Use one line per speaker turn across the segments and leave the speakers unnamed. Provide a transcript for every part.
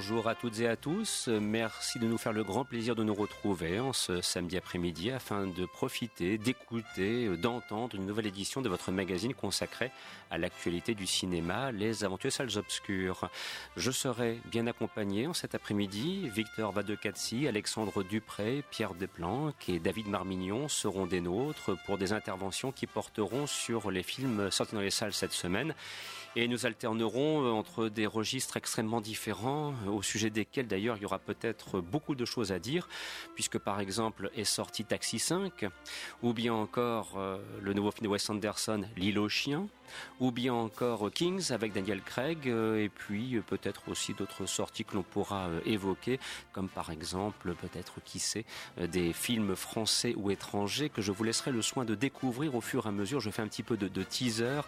Bonjour à toutes et à tous. Merci de nous faire le grand plaisir de nous retrouver en ce samedi après-midi afin de profiter, d'écouter, d'entendre une nouvelle édition de votre magazine consacré à l'actualité du cinéma, Les Aventures Salles Obscures. Je serai bien accompagné en cet après-midi. Victor Vadecatsi, Alexandre Dupré, Pierre Desplanques et David Marmignon seront des nôtres pour des interventions qui porteront sur les films sortis dans les salles cette semaine. Et nous alternerons entre des registres extrêmement différents, au sujet desquels d'ailleurs il y aura peut-être beaucoup de choses à dire, puisque par exemple est sorti Taxi 5, ou bien encore euh, le nouveau film de Wes Anderson, L'île aux chiens, ou bien encore Kings avec Daniel Craig, euh, et puis euh, peut-être aussi d'autres sorties que l'on pourra évoquer, comme par exemple peut-être qui sait des films français ou étrangers que je vous laisserai le soin de découvrir au fur et à mesure. Je fais un petit peu de, de teaser.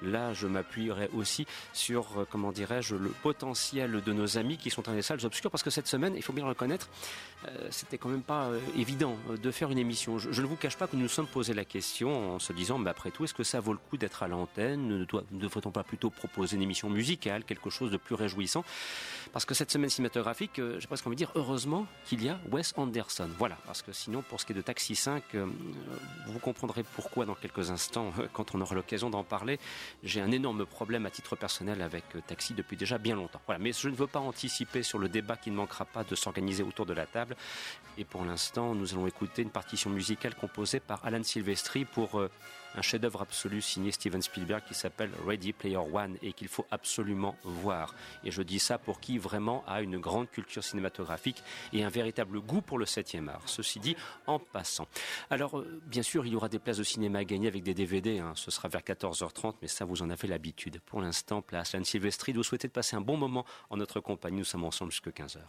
Là, je m'appuierai aussi sur, comment dirais-je, le potentiel de nos amis qui sont dans les salles obscures, parce que cette semaine, il faut bien le reconnaître, euh, c'était quand même pas euh, évident de faire une émission. Je, ne vous cache pas que nous nous sommes posé la question en se disant, mais après tout, est-ce que ça vaut le coup d'être à l'antenne? Ne devrait-on pas plutôt proposer une émission musicale, quelque chose de plus réjouissant? Parce que cette semaine cinématographique, euh, j'ai presque envie de dire, heureusement qu'il y a Wes Anderson. Voilà, parce que sinon, pour ce qui est de Taxi 5, euh, vous comprendrez pourquoi dans quelques instants, quand on aura l'occasion d'en parler. J'ai un énorme problème à titre personnel avec Taxi depuis déjà bien longtemps. Voilà, mais je ne veux pas anticiper sur le débat qui ne manquera pas de s'organiser autour de la table. Et pour l'instant, nous allons écouter une partition musicale composée par Alan Silvestri pour euh, un chef-d'œuvre absolu signé Steven Spielberg qui s'appelle Ready Player One et qu'il faut absolument voir. Et je dis ça pour qui vraiment a une grande culture cinématographique et un véritable goût pour le 7e art. Ceci dit, en passant. Alors, euh, bien sûr, il y aura des places de cinéma à gagner avec des DVD. Hein. Ce sera vers 14h30, mais ça, vous en avez l'habitude. Pour l'instant, place Alan Silvestri. Vous souhaitez de passer un bon moment en notre compagnie. Nous sommes ensemble jusqu'à 15h.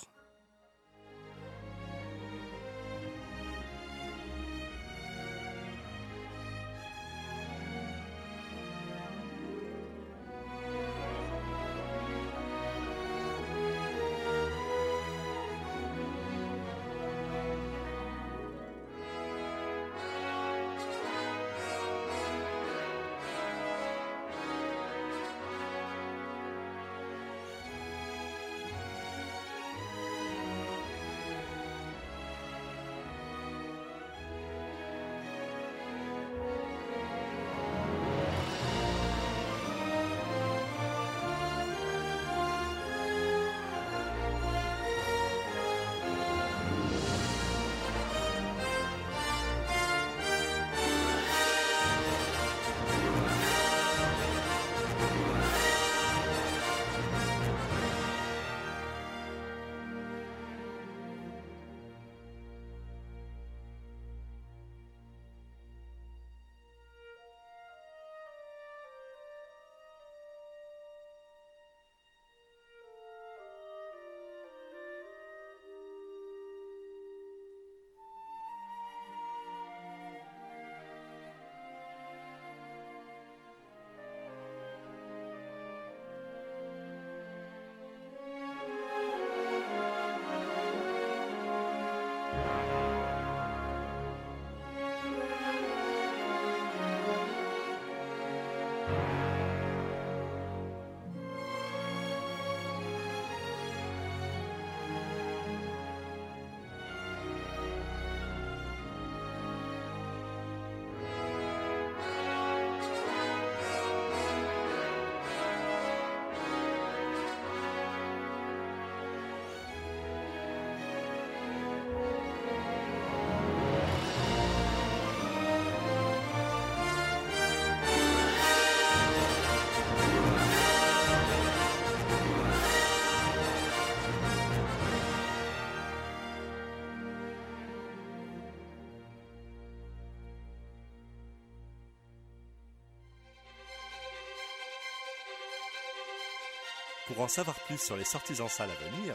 Pour en savoir plus sur les sorties en salle à venir,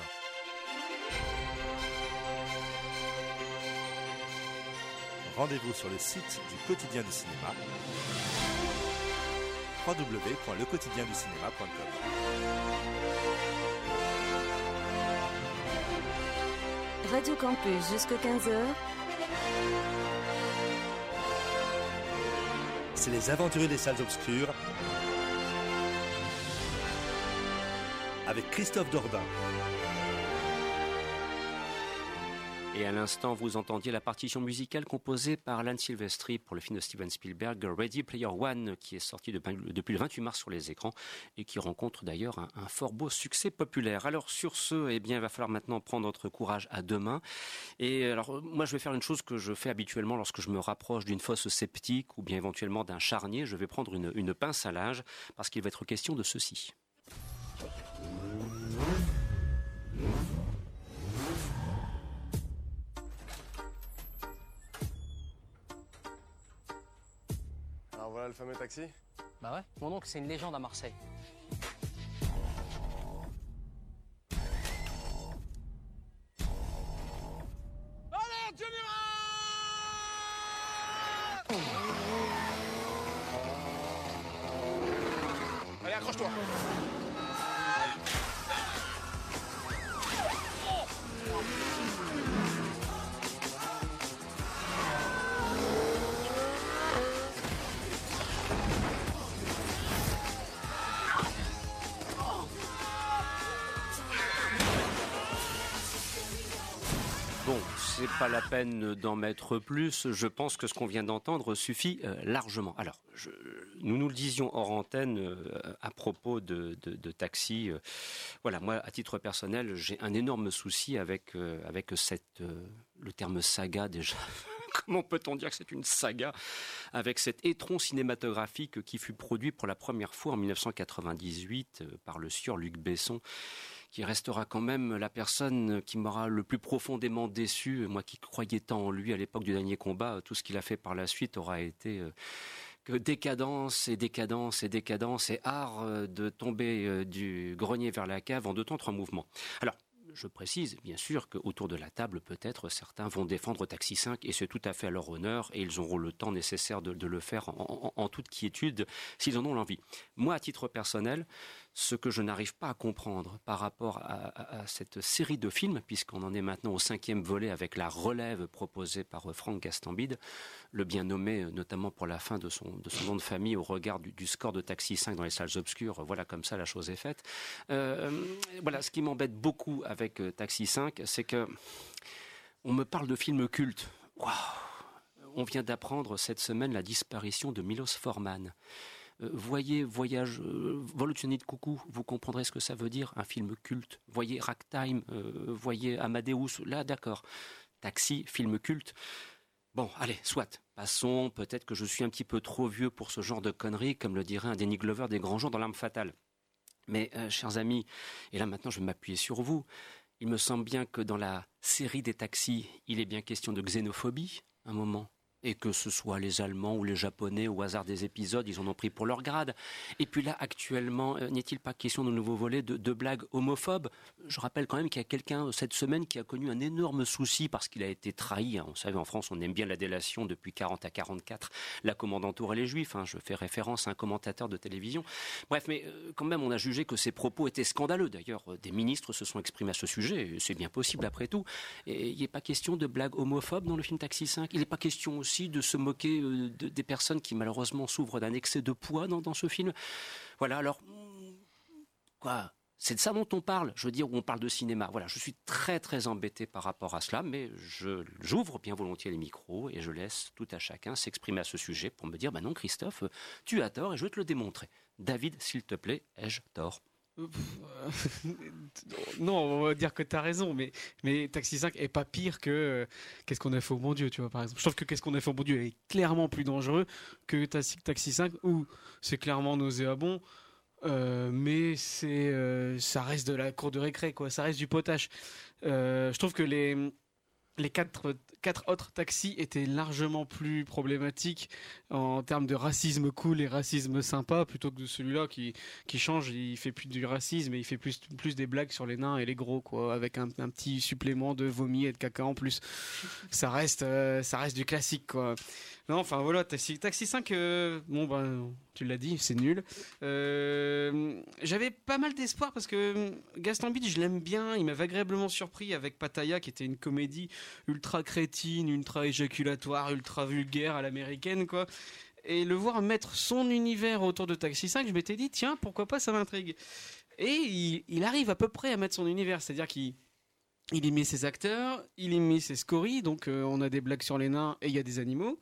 rendez-vous sur le site du quotidien du cinéma. www.lequotidienducinéma.com
Radio Campus jusqu'à 15h.
C'est les aventuriers des salles obscures avec Christophe Dordain.
Et à l'instant, vous entendiez la partition musicale composée par Alan Silvestri pour le film de Steven Spielberg, Ready Player One, qui est sorti depuis le 28 mars sur les écrans et qui rencontre d'ailleurs un, fort beau succès populaire. Alors sur ce, eh bien, il va falloir maintenant prendre notre courage à deux mains. Et alors, moi, je vais faire une chose que je fais habituellement lorsque je me rapproche d'une fosse sceptique ou bien éventuellement d'un charnier. Je vais prendre une, une pince à l'âge parce qu'il va être question de ceci.
Voilà le fameux taxi.
Bah ouais, mon oncle c'est une légende à Marseille.
Allez, Junior Allez, accroche-toi
pas la peine d'en mettre plus. Je pense que ce qu'on vient d'entendre suffit euh, largement. Alors, nous nous le disions hors antenne euh, à propos de, taxi. Euh, voilà, moi, à titre personnel, j'ai un énorme souci avec avec cette le terme saga déjà. Comment peut-on dire que c'est une saga avec cet étron cinématographique qui fut produit pour la première fois en 1998 par le sieur Luc Besson qui restera quand même la personne qui m'aura le plus profondément déçu. Moi qui croyais tant en lui à l'époque du dernier combat, tout ce qu'il a fait par la suite aura été euh, que décadence et décadence et décadence et art euh, de tomber euh, du grenier vers la cave en deux temps trois mouvements. Alors, je précise bien sûr qu'autour de la table, peut-être certains vont défendre Taxi 5 et c'est tout à fait à leur honneur et ils auront le temps nécessaire de, le faire en toute quiétude s'ils en ont l'envie. Moi, à titre personnel, ce que je n'arrive pas à comprendre par rapport à, cette série de films, puisqu'on en est maintenant au cinquième volet avec la relève proposée par Franck Gastambide, le bien nommé notamment pour la fin de son, de son nom de famille au regard du, score de Taxi 5 dans les salles obscures. Voilà, comme ça la chose est faite. Euh, voilà, ce qui m'embête beaucoup avec euh, Taxi 5, c'est que on me parle de films cultes. on vient d'apprendre cette semaine la disparition de Milos Forman. Euh, voyez Voyage, euh, de Coucou, vous comprendrez ce que ça veut dire, un film culte. Voyez Ragtime, euh, voyez Amadeus, là d'accord. Taxi, film culte. Bon, allez, soit. Passons, peut-être que je suis un petit peu trop vieux pour ce genre de conneries, comme le dirait un Danny Glover des grands gens dans L'Arme Fatale. Mais, chers amis, et là maintenant je vais m'appuyer sur vous, il me semble bien que dans la série des taxis, il est bien question de xénophobie, un moment et que ce soit les Allemands ou les Japonais, au hasard des épisodes, ils en ont pris pour leur grade. Et puis là, actuellement, euh, n'est-il pas question de nouveau volet de, blagues homophobes? Je rappelle quand même qu'il y a quelqu'un euh, cette semaine qui a connu un énorme souci parce qu'il a été trahi. Hein. Vous savez, en France, on aime bien la délation depuis 40 à 44. La commandanture et les Juifs. Je fais référence à un commentateur de télévision. Bref, mais euh, quand même, on a jugé que ces propos étaient scandaleux. D'ailleurs, des ministres se sont exprimés à ce sujet. C'est bien possible après tout. Et il n'est pas question de blagues homophobes dans le film Taxi 5. Il n'est pas question aussi de se moquer euh, des personnes qui malheureusement souffrent d'un excès de poids dans, ce film. Voilà, alors, quoi c'est de ça dont on parle, je veux dire, où on parle de cinéma. Voilà, je suis très très embêté par rapport à cela, mais j'ouvre bien volontiers les micros et je laisse tout à chacun s'exprimer à ce sujet pour me dire, bah non Christophe, tu as tort et je vais te le démontrer. David, s'il te plaît, ai-je tort?
non, on va dire que tu as raison, mais, mais Taxi 5 est pas pire que euh, Qu'est-ce qu'on a fait au bon Dieu, tu vois, par exemple. Je trouve que Qu'est-ce qu'on a fait au bon Dieu est clairement plus dangereux que Taxi 5, où c'est clairement nauséabond, euh, mais c'est euh, ça reste de la cour de récré, quoi. Ça reste du potage. je trouve que les les quatre, autres taxis étaient largement plus problématiques en termes de racisme cool et racisme sympa plutôt que de celui-là qui, qui change. Il fait plus du racisme et il fait plus, plus des blagues sur les nains et les gros, quoi, avec un, un petit supplément de vomi et de caca en plus. Ça reste, euh, ça reste du classique, quoi. Non, enfin voilà, Taxi, Taxi 5, euh, bon ben, tu l'as dit, c'est nul. Euh, J'avais pas mal d'espoir parce que Gaston Bide, je l'aime bien, il m'avait agréablement surpris avec Pattaya, qui était une comédie ultra crétine, ultra éjaculatoire, ultra vulgaire à l'américaine, quoi. Et le voir mettre son univers autour de Taxi 5, je m'étais dit, tiens, pourquoi pas, ça m'intrigue. Et il, il arrive à peu près à mettre son univers, c'est-à-dire qu'il il y met ses acteurs, il y met ses scories, donc euh, on a des blagues sur les nains et il y a des animaux.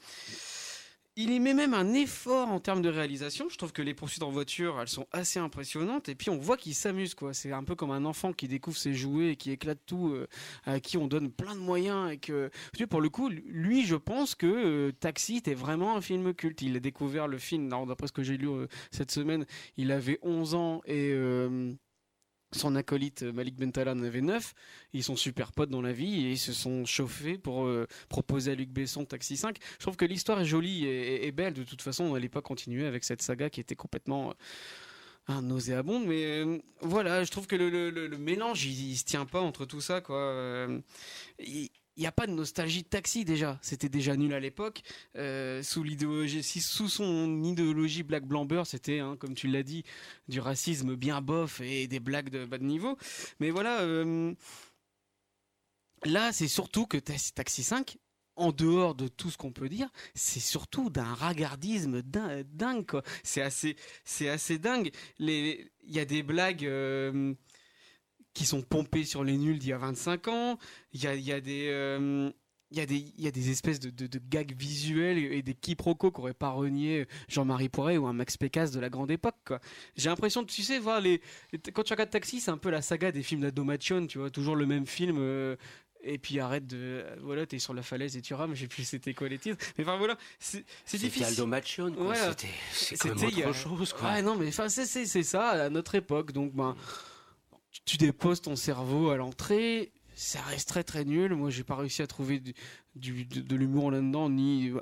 Il y met même un effort en termes de réalisation. Je trouve que les poursuites en voiture, elles sont assez impressionnantes. Et puis on voit qu'il s'amuse, quoi. C'est un peu comme un enfant qui découvre ses jouets et qui éclate tout, euh, à qui on donne plein de moyens. Et que, pour le coup, lui, je pense que euh, Taxi était vraiment un film culte. Il a découvert le film, d'après ce que j'ai lu cette semaine, il avait 11 ans et son acolyte euh, Malik Bentala en avait 9. Ils sont super potes dans la vie et ils se sont chauffés pour euh, proposer à Luc Besson Taxi 5. Je trouve que l'histoire est jolie et, belle. De toute façon, on n'allait pas continuer avec cette saga qui était complètement euh, nauséabonde. Mais voilà, je trouve que le, mélange, il, il se tient pas entre tout ça. quoi. Il n'y a pas de nostalgie de taxi déjà. C'était déjà nul à l'époque. Euh, sous l'idéologie, sous son idéologie Black Blamber, c'était, hein, comme tu l'as dit, du racisme bien bof et des blagues de bas de niveau. Mais voilà, euh, là, c'est surtout que Ta- Taxi 5, en dehors de tout ce qu'on peut dire, c'est surtout d'un ravardisme din- dingue. C'est assez, assez dingue. Il y a des blagues. euh, qui sont pompées sur les nuls d'il y a 25 ans. Il y a, il y a des, euh, il y a des, il y a des espèces de, de, de gags visuels et des quiproquos qu'aurait pas renié Jean-Marie Poiret ou un Max Pécasse de la grande époque. quoi. J'ai l'impression tu sais, voir les, quand tu regardes Taxi, c'est un peu la saga des films d'Adomation, tu vois, toujours le même film. euh, et puis arrête de voilà t'es sur la falaise et tu rames je sais plus c'était quoi les titres mais enfin voilà c'est difficile
Aldo Machion, quoi.
Ouais.
C'était, c'est quand
C'était a-
autre chose, quoi.
Ouais, non, mais enfin, c'est, c'est, ça, à notre époque. Donc, ben, tu déposes ton cerveau à l'entrée. Ça reste très très nul. Moi, j'ai pas réussi à trouver du, de, l'humour là-dedans, ni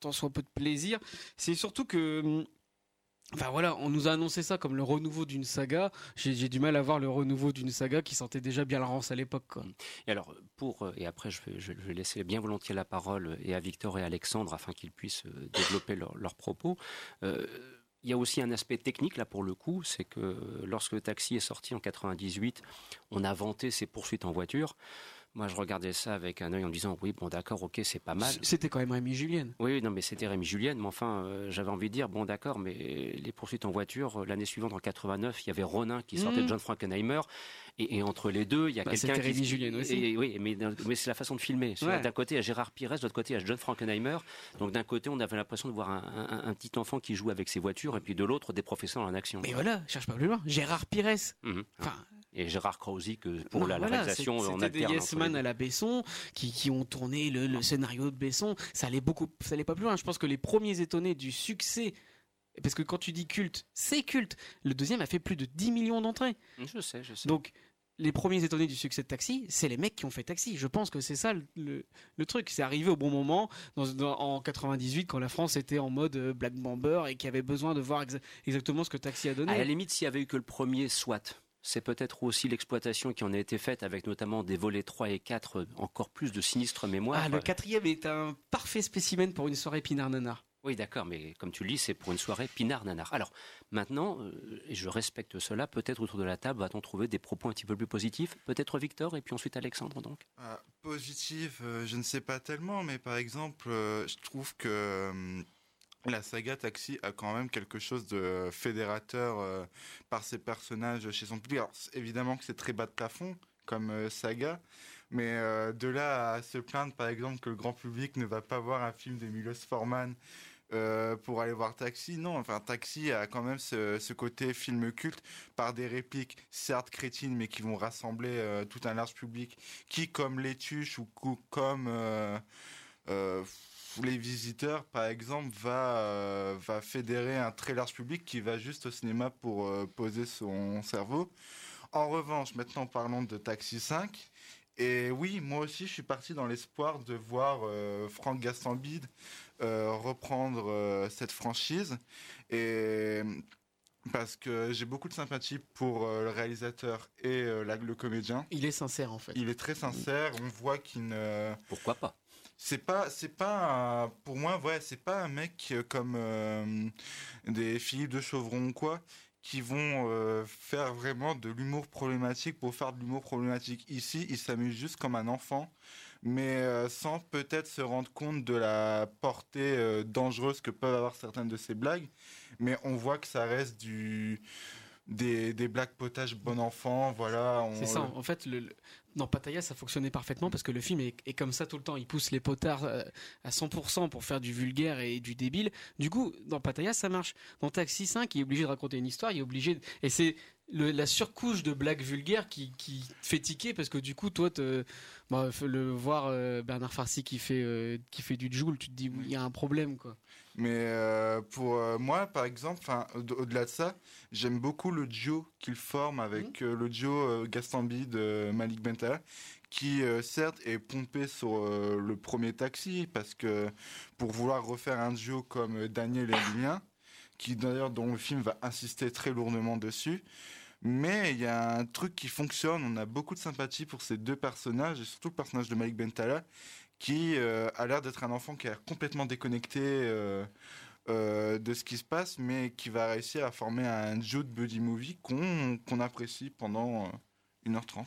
tant soit peu de plaisir. C'est surtout que. hum, Enfin voilà, on nous a annoncé ça comme le renouveau d'une saga. J'ai, du mal à voir le renouveau d'une saga qui sentait déjà bien la rance à l'époque.
Et alors, pour, euh, et après, je vais, laisser bien volontiers la parole euh, et à Victor et Alexandre afin qu'ils puissent euh, développer leur- leurs propos. Euh, il y a aussi un aspect technique là pour le coup, c'est que lorsque le taxi est sorti en 98, on a vanté ses poursuites en voiture. Moi, je regardais ça avec un œil en me disant oui, bon, d'accord, ok, c'est pas mal.
C'était quand même Rémi Julienne.
Oui, non, mais c'était Rémi Julienne. Mais enfin, euh, j'avais envie de dire, bon, d'accord, mais les poursuites en voiture, euh, l'année suivante, en 89, il y avait Ronin qui sortait
Mhm.
de John Frankenheimer. Et, et entre les deux, il y a
Bah,
quelqu'un
c'était
qui.
Rémi Julienne aussi.
Et- oui, mais, c'est la façon de filmer.
Ouais.
D'un côté, il y a Gérard Pires, de l'autre côté, il y a John Frankenheimer. Donc d'un côté, on avait l'impression de voir un, un- un petit enfant qui joue avec ses voitures, et puis de l'autre, des professionnels en action.
Mais voilà, cherche pas plus loin. Gérard Pires.
Mhm.
Enfin,
Et Gérard Krausi, que pour
Non,
la,
voilà,
réalisation, on
C'était des
alterne
yes man à la Besson qui, qui ont tourné le, le scénario de Besson. Ça allait beaucoup, ça allait pas plus loin. Je pense que les premiers étonnés du succès, parce que quand tu dis culte, c'est culte. Le deuxième a fait plus de 10 millions d'entrées.
Je sais, je sais.
Donc, les premiers étonnés du succès de Taxi, c'est les mecs qui ont fait Taxi. Je pense que c'est ça le, le- le truc. C'est arrivé au bon moment, dans, dans- en 98, quand la France était en mode euh, Black Bomber et qui avait besoin de voir exa- exactement ce que Taxi a donné.
À la limite, s'il y avait eu que le premier, soit. C'est peut-être aussi l'exploitation qui en a été faite avec notamment des volets 3 et 4, euh, encore plus de sinistre mémoire.
Ah, le quatrième est un parfait spécimen pour une soirée Pinard Nanar.
Oui, d'accord, mais comme tu le dis, c'est pour une soirée pinard-nanar. Alors, maintenant, euh, et je respecte cela, peut-être autour de la table va-t-on trouver des propos un petit peu plus positifs Peut-être Victor et puis ensuite Alexandre, donc
Ah, positif, euh, je ne sais pas tellement, mais par exemple, euh, je trouve que la saga Taxi a quand même quelque chose de fédérateur euh, par ses personnages chez son public. Alors, évidemment que c'est très bas de plafond comme euh, saga, mais euh, de là à se plaindre, par exemple, que le grand public ne va pas voir un film de Milos Forman euh, pour aller voir Taxi. Non, enfin Taxi a quand même ce, côté film culte par des répliques certes crétines, mais qui vont rassembler euh, tout un large public qui, comme les ou comme euh, euh, les visiteurs, par exemple, va, euh, va fédérer un très large public qui va juste au cinéma pour euh, poser son cerveau. En revanche, maintenant parlons de Taxi 5. Et oui, moi aussi, je suis parti dans l'espoir de voir euh, Franck Gastambide euh, reprendre euh, cette franchise. Et parce que j'ai beaucoup de sympathie pour euh, le réalisateur et euh, la- le comédien.
Il est sincère en fait.
Il est très sincère. On voit qu'il ne.
Pourquoi pas?
C'est pas, c'est pas, un- pour moi, ouais, c'est pas un mec euh, comme euh, des Philippe de Chauvron ou quoi, qui vont euh, faire vraiment de l'humour problématique pour faire de l'humour problématique. Ici, il s'amuse juste comme un enfant, mais euh, sans peut-être se rendre compte de la portée dangereuse que peuvent avoir certaines de ses blagues. Mais on voit que ça reste du des, des blagues potages bon enfant, voilà. on-
C'est ça, en fait, le, le- dans Pattaya, ça fonctionnait parfaitement parce que le film est, comme ça tout le temps. Il pousse les potards euh, à 100% pour faire du vulgaire et du débile. Du coup, dans Pattaya, ça marche. Dans Taxi 5, il est obligé de raconter une histoire, il est obligé. Et c'est la surcouche de blagues vulgaires qui, qui fait tiquer parce que du coup, toi, bah, le voir euh, Bernard Farcy qui fait, euh, qui fait du Joule, tu te dis, il y a un problème, quoi.
Mais euh, pour euh, moi, par exemple, au-delà de ça, j'aime beaucoup le duo qu'il forme avec euh, le duo Gastambide de Malik Bentala, qui certes est pompé sur le premier taxi, parce que pour vouloir refaire un duo comme Daniel et Julien, qui d'ailleurs dont le film va insister très lourdement dessus. Mais il y a un truc qui fonctionne, on a beaucoup de sympathie pour ces deux personnages, et surtout le personnage de Malik Bentala, qui euh, a l'air d'être un enfant qui est complètement déconnecté euh, euh, de ce qui se passe, mais qui va réussir à former un duo de buddy movie qu'on qu'on apprécie pendant euh, 1h30.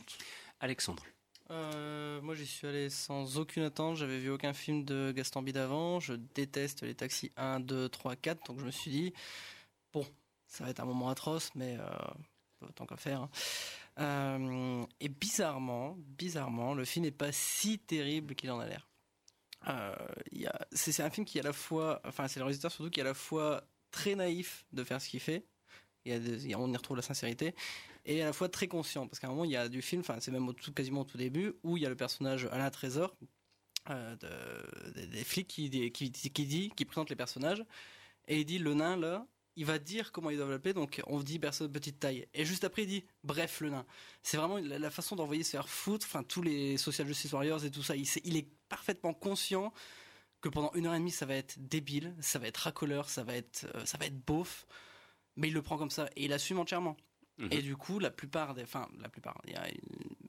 Alexandre.
Euh, moi, j'y suis allé sans aucune attente. J'avais vu aucun film de Gaston Bide avant. Je déteste les taxis 1, 2, 3, 4. Donc, je me suis dit, bon, ça va être un moment atroce, mais euh, tant qu'à faire. hein. Euh, et bizarrement, bizarrement, le film n'est pas si terrible qu'il en a l'air. Euh, c'est un film qui est à la fois, enfin, c'est le réalisateur surtout qui est à la fois très naïf de faire ce qu'il fait. On y retrouve la sincérité et à la fois très conscient parce qu'à un moment il y a du film, enfin c'est même au tout, quasiment au tout début où il y a le personnage Alain Trésor euh, de- des, flics qui, qui, qui dit, qui présente les personnages et il dit le nain là, il va dire comment ils doivent l'appeler donc on dit personne de petite taille et juste après il dit bref le nain. C'est vraiment la, la façon d'envoyer se faire foutre, enfin tous les social justice warriors et tout ça, il, est parfaitement conscient que pendant une heure et demie ça va être débile, ça va être racoleur, ça va être euh, ça va être beauf, mais il le prend comme ça et il assume entièrement.
Mhm.
Et du coup, la plupart des, enfin, la plupart, il y a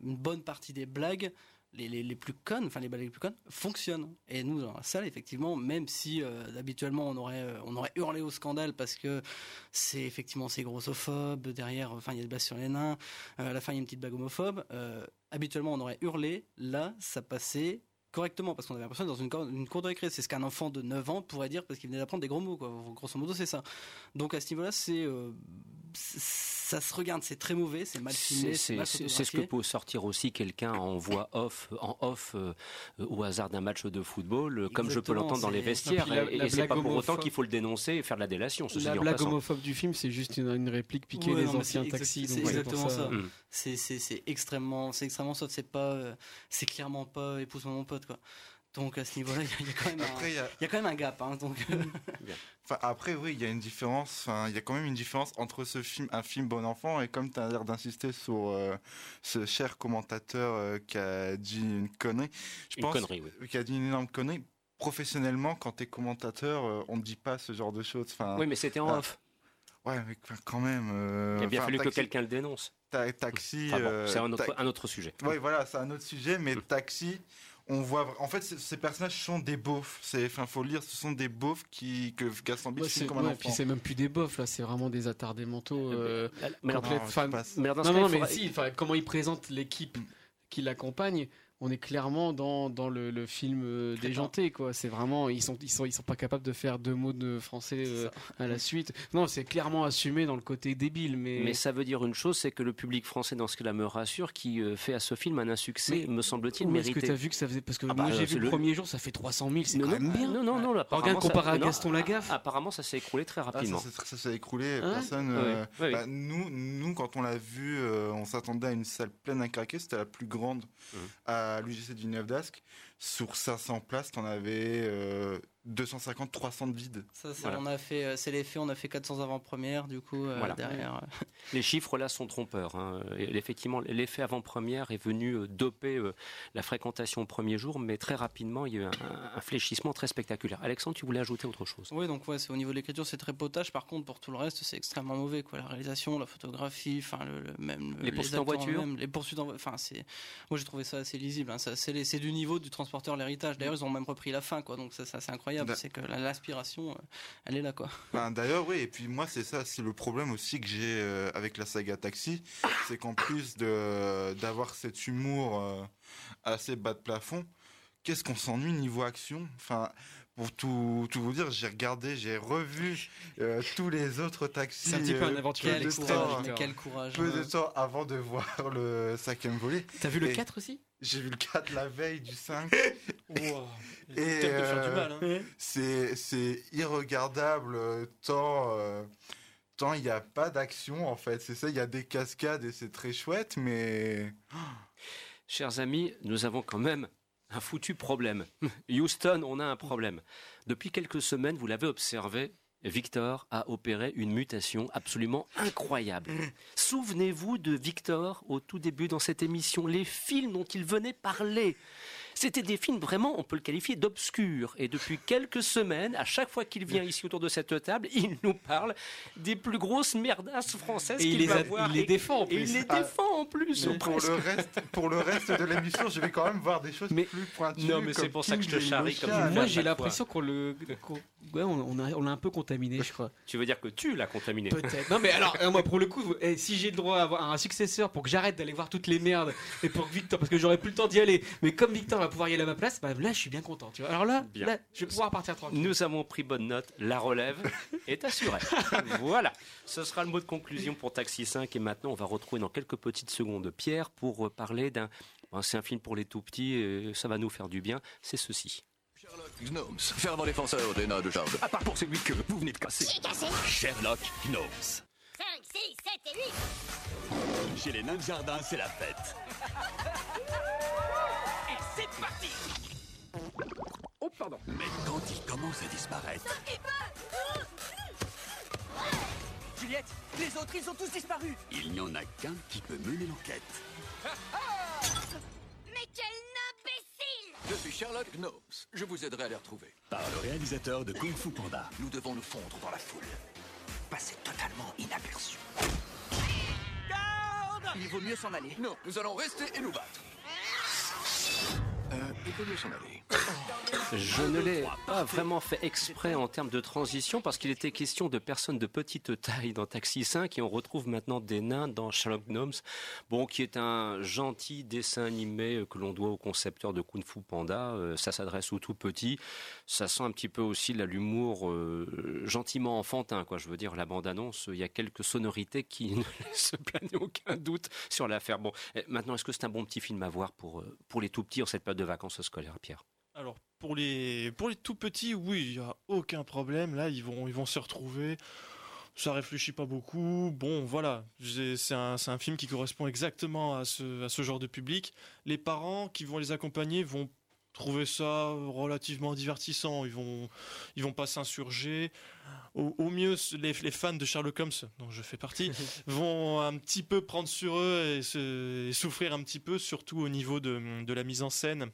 une bonne partie des blagues, les, les, plus connes, enfin les blagues les plus connes, fonctionnent. Et nous, dans la salle, effectivement, même si euh, habituellement on aurait, euh, on aurait hurlé au scandale parce que c'est effectivement c'est grossophobe, derrière, enfin il y a des blagues sur les nains, euh, à la fin il y a une petite blague homophobe. habituellement, on aurait hurlé. Là, ça passait correctement parce qu'on avait l'impression d'être dans une cour, une cour de récré. C'est ce qu'un enfant de 9 ans pourrait dire parce qu'il venait d'apprendre des gros mots. Quoi. Grosso modo, c'est ça. Donc à ce niveau-là, c'est euh, ça se regarde, c'est très mauvais, c'est mal filmé,
C'est
c'est mal
c'est- c'est ce que peut sortir aussi quelqu'un en voix off, en off, euh, au hasard d'un match de football, euh, comme je peux l'entendre dans les vestiaires.
La-
et
la
et c'est pas pour autant qu'il faut le dénoncer et faire de la délation.
La blague homophobe du film, c'est juste une, une réplique piquée
Ouais,
des
non,
anciens taxis.
c'est
donc c'est pour
exactement ça.
Mm.
C'est c'est c'est extrêmement c'est extrêmement soft, c'est pas euh, c'est clairement pas épouse-moi mon pote quoi. Donc à ce niveau-là, il y, a- il y a quand même un,
Après, il y a-
il y a quand même un gap hein, donc euh,
Enfin, après, oui, il y a une différence. Enfin, il y a quand même une différence entre ce film, un film bon enfant, et comme tu as l'air d'insister sur euh, ce cher commentateur euh, qui a dit une connerie, je
Une
pense
connerie, oui.
qui a dit une énorme connerie. Professionnellement, quand tu es commentateur, euh, on ne dit pas ce genre de choses. Enfin,
Oui, mais c'était en
Ah,
off.
ouais, mais enfin, quand même. euh,
Il a bien
enfin,
fallu que
taxi-
quelqu'un le dénonce.
ta- Taxi.
Enfin bon,
euh,
c'est un autre,
ta-
un autre sujet.
Oui, voilà, c'est un autre sujet, mais Taxi, on voit. En fait, ces personnages sont des beaufs. C'est, enfin, faut le lire, ce sont des beaufs qui que Gaston Bide
Ouais,
comme un
ouais,
enfant.
puis c'est même plus des bofs là, c'est vraiment des attardés mentaux. euh,
Mais
complètes.
non, je passe.
mais dans
non, non, mais si, comment il présente l'équipe qui l'accompagne, on est clairement dans, dans le, le film euh, déjanté quoi. C'est vraiment ils sont ils sont ils sont pas capables de faire deux mots de français euh, à la suite. Non, c'est clairement assumé dans le côté débile, mais,
Mais ça veut dire une chose, c'est que le public français, dans ce cas-là, me rassure, qui euh, fait à ce film un insuccès,
Mais
me semble-t-il,
Où est-ce que
mérité.
t'as vu que ça faisait parce que
Ah bah,
moi j'ai vu le, premier jour, ça fait 300 000, c'est
non,
quand même bien.
non, non, non, là,
Regarde,
apparemment, ça-
comparé à
non,
Gaston Lagaffe.
Apparemment, ça s'est écroulé très
Ah,
rapidement.
ça, s'est- ça s'est écroulé.
Hein
personne. Euh, bah, nous, nous, quand on l'a vu, euh, on s'attendait à une salle pleine à craquer. C'était la plus grande à l'UGC du Neuf d'Ascq. Sur 500 places, t'en avais euh, 250, 300 de vide.
Ça, c'est-
Voilà.
on a fait, euh, c'est l'effet, on a fait 400 avant-premières, du coup, euh,
Voilà.
derrière. euh,
Les chiffres là sont trompeurs. hein. Effectivement, l'effet avant-première est venu euh, doper euh, la fréquentation au premier jour, mais très rapidement, il y a eu un, un fléchissement très spectaculaire. Alexandre, tu voulais ajouter autre chose?
Oui, donc ouais, c'est au niveau de l'écriture, c'est très potage. Par contre, pour tout le reste, c'est extrêmement mauvais. Quoi. La réalisation, la photographie, enfin le, le- même
Les poursuites en voiture?
les poursuites en vo- enfin c'est, moi j'ai trouvé ça assez lisible. hein. Ça, c'est, les- c'est du niveau du transporteur l'héritage. D'ailleurs, ils ont même repris la fin, quoi. Donc ça, ça, c'est incroyable. C'est que la- l'aspiration, euh, elle est là, quoi.
Ben, D'ailleurs, oui, et puis moi, c'est ça, c'est le problème aussi que j'ai euh, avec la saga Taxi, c'est qu'en plus de d'avoir cet humour euh, assez bas de plafond, qu'est-ce qu'on s'ennuie niveau action? Enfin, pour tout, tout vous dire, j'ai regardé, j'ai revu euh, tous les autres taxis.
C'est un petit peu un aventurier
Quel courage,
temps-
mais
Victor.
quel courage.
peu de
hein.
temps avant de voir le cinquième volet.
T'as vu le
Et-
4 aussi?
J'ai vu le 4 la veille du 5.
Wow.
Et, euh.
Hein.
C'est c'est irregardable euh, tant euh, tant il n'y a pas d'action en fait. C'est ça, il y a des cascades et c'est très chouette, mais
Chers amis, nous avons quand même un foutu problème. Houston, on a un problème. Depuis quelques semaines, vous l'avez observé, Victor a opéré une mutation absolument incroyable. Souvenez-vous de Victor au tout début dans cette émission, les films dont il venait parler. C'était des films vraiment, on peut le qualifier d'obscurs. Et depuis quelques semaines, à chaque fois qu'il vient ici autour de cette table, il nous parle des plus grosses merdasses françaises
Et il
qu'il
les,
va
a-
voir.
il les défend en
et il
plus.
les
Ah.
défend en plus. ou
pour le reste pour le reste de l'émission, je vais quand même voir des choses
Mais-
plus pointues.
Non, mais c'est pour ça que je te charrie comme
Moi j'ai l'impression qu'on le. qu'on- Ouais, on, on a, on l'a un peu contaminé, je crois.
Tu veux dire que tu l'as contaminé?
Peut-être. Non, mais alors, euh, moi, pour le coup, eh, si j'ai le droit à avoir un successeur pour que j'arrête d'aller voir toutes les merdes et pour que Victor, parce que j'aurais plus le temps d'y aller, mais comme Victor va pouvoir y aller à ma place, bah là, je suis bien content. Tu vois. Alors là,
Bien.
là, je vais pouvoir partir tranquille.
Nous avons pris bonne note, la relève est assurée. voilà, ce sera le mot de conclusion pour Taxi 5 et maintenant on va retrouver dans quelques petites secondes Pierre pour euh, parler d'un... c'est un film pour les tout petits et ça va nous faire du bien, c'est ceci.
Sherlock Gnomes, fervent défenseur des nains de jardin. À part pour celui que vous venez de casser. Sherlock Gnomes.
5, 6, 7 et 8
Chez les nains de jardin, c'est la fête. Pardon. Mais quand il commence à disparaître,
Juliette, les autres, ils ont tous disparu
il n'y en a qu'un qui peut mener l'enquête.
Mais quel imbécile
Je suis Sherlock Gnomes. Je vous aiderai à les retrouver. Par le réalisateur de Kung Fu Panda. Nous devons nous fondre dans la foule. Passer totalement inaperçu.
Garde
Il vaut mieux s'en aller. Non, nous allons rester et nous battre.
Je ne l'ai pas vraiment fait exprès en termes de transition parce qu'il était question de personnes de petite taille dans Taxi 5 et on retrouve maintenant des nains dans Sherlock Gnomes, bon, qui est un gentil dessin animé que l'on doit au concepteur de Kung Fu Panda. Euh, Ça s'adresse aux tout petits. Ça sent un petit peu aussi l'humour euh, gentiment enfantin, quoi. Je veux dire, la bande-annonce, il y a quelques sonorités qui ne laissent planer aucun doute sur l'affaire. Bon, eh, maintenant, est-ce que c'est un bon petit film à voir pour, euh, pour les tout petits en cette période de vacances scolaires, Pierre
Alors pour les pour les tout petits, oui, il y a aucun problème. Là, ils vont ils vont se retrouver. Ça réfléchit pas beaucoup. Bon, voilà, c'est un, un film qui correspond exactement à ce, à ce genre de public. Les parents qui vont les accompagner vont trouver ça relativement divertissant. Ils vont, ils vont pas s'insurger. Au, au mieux, les, les fans de Sherlock Holmes, dont je fais partie, vont un petit peu prendre sur eux et, se- et souffrir un petit peu, surtout au niveau de, de la mise en scène.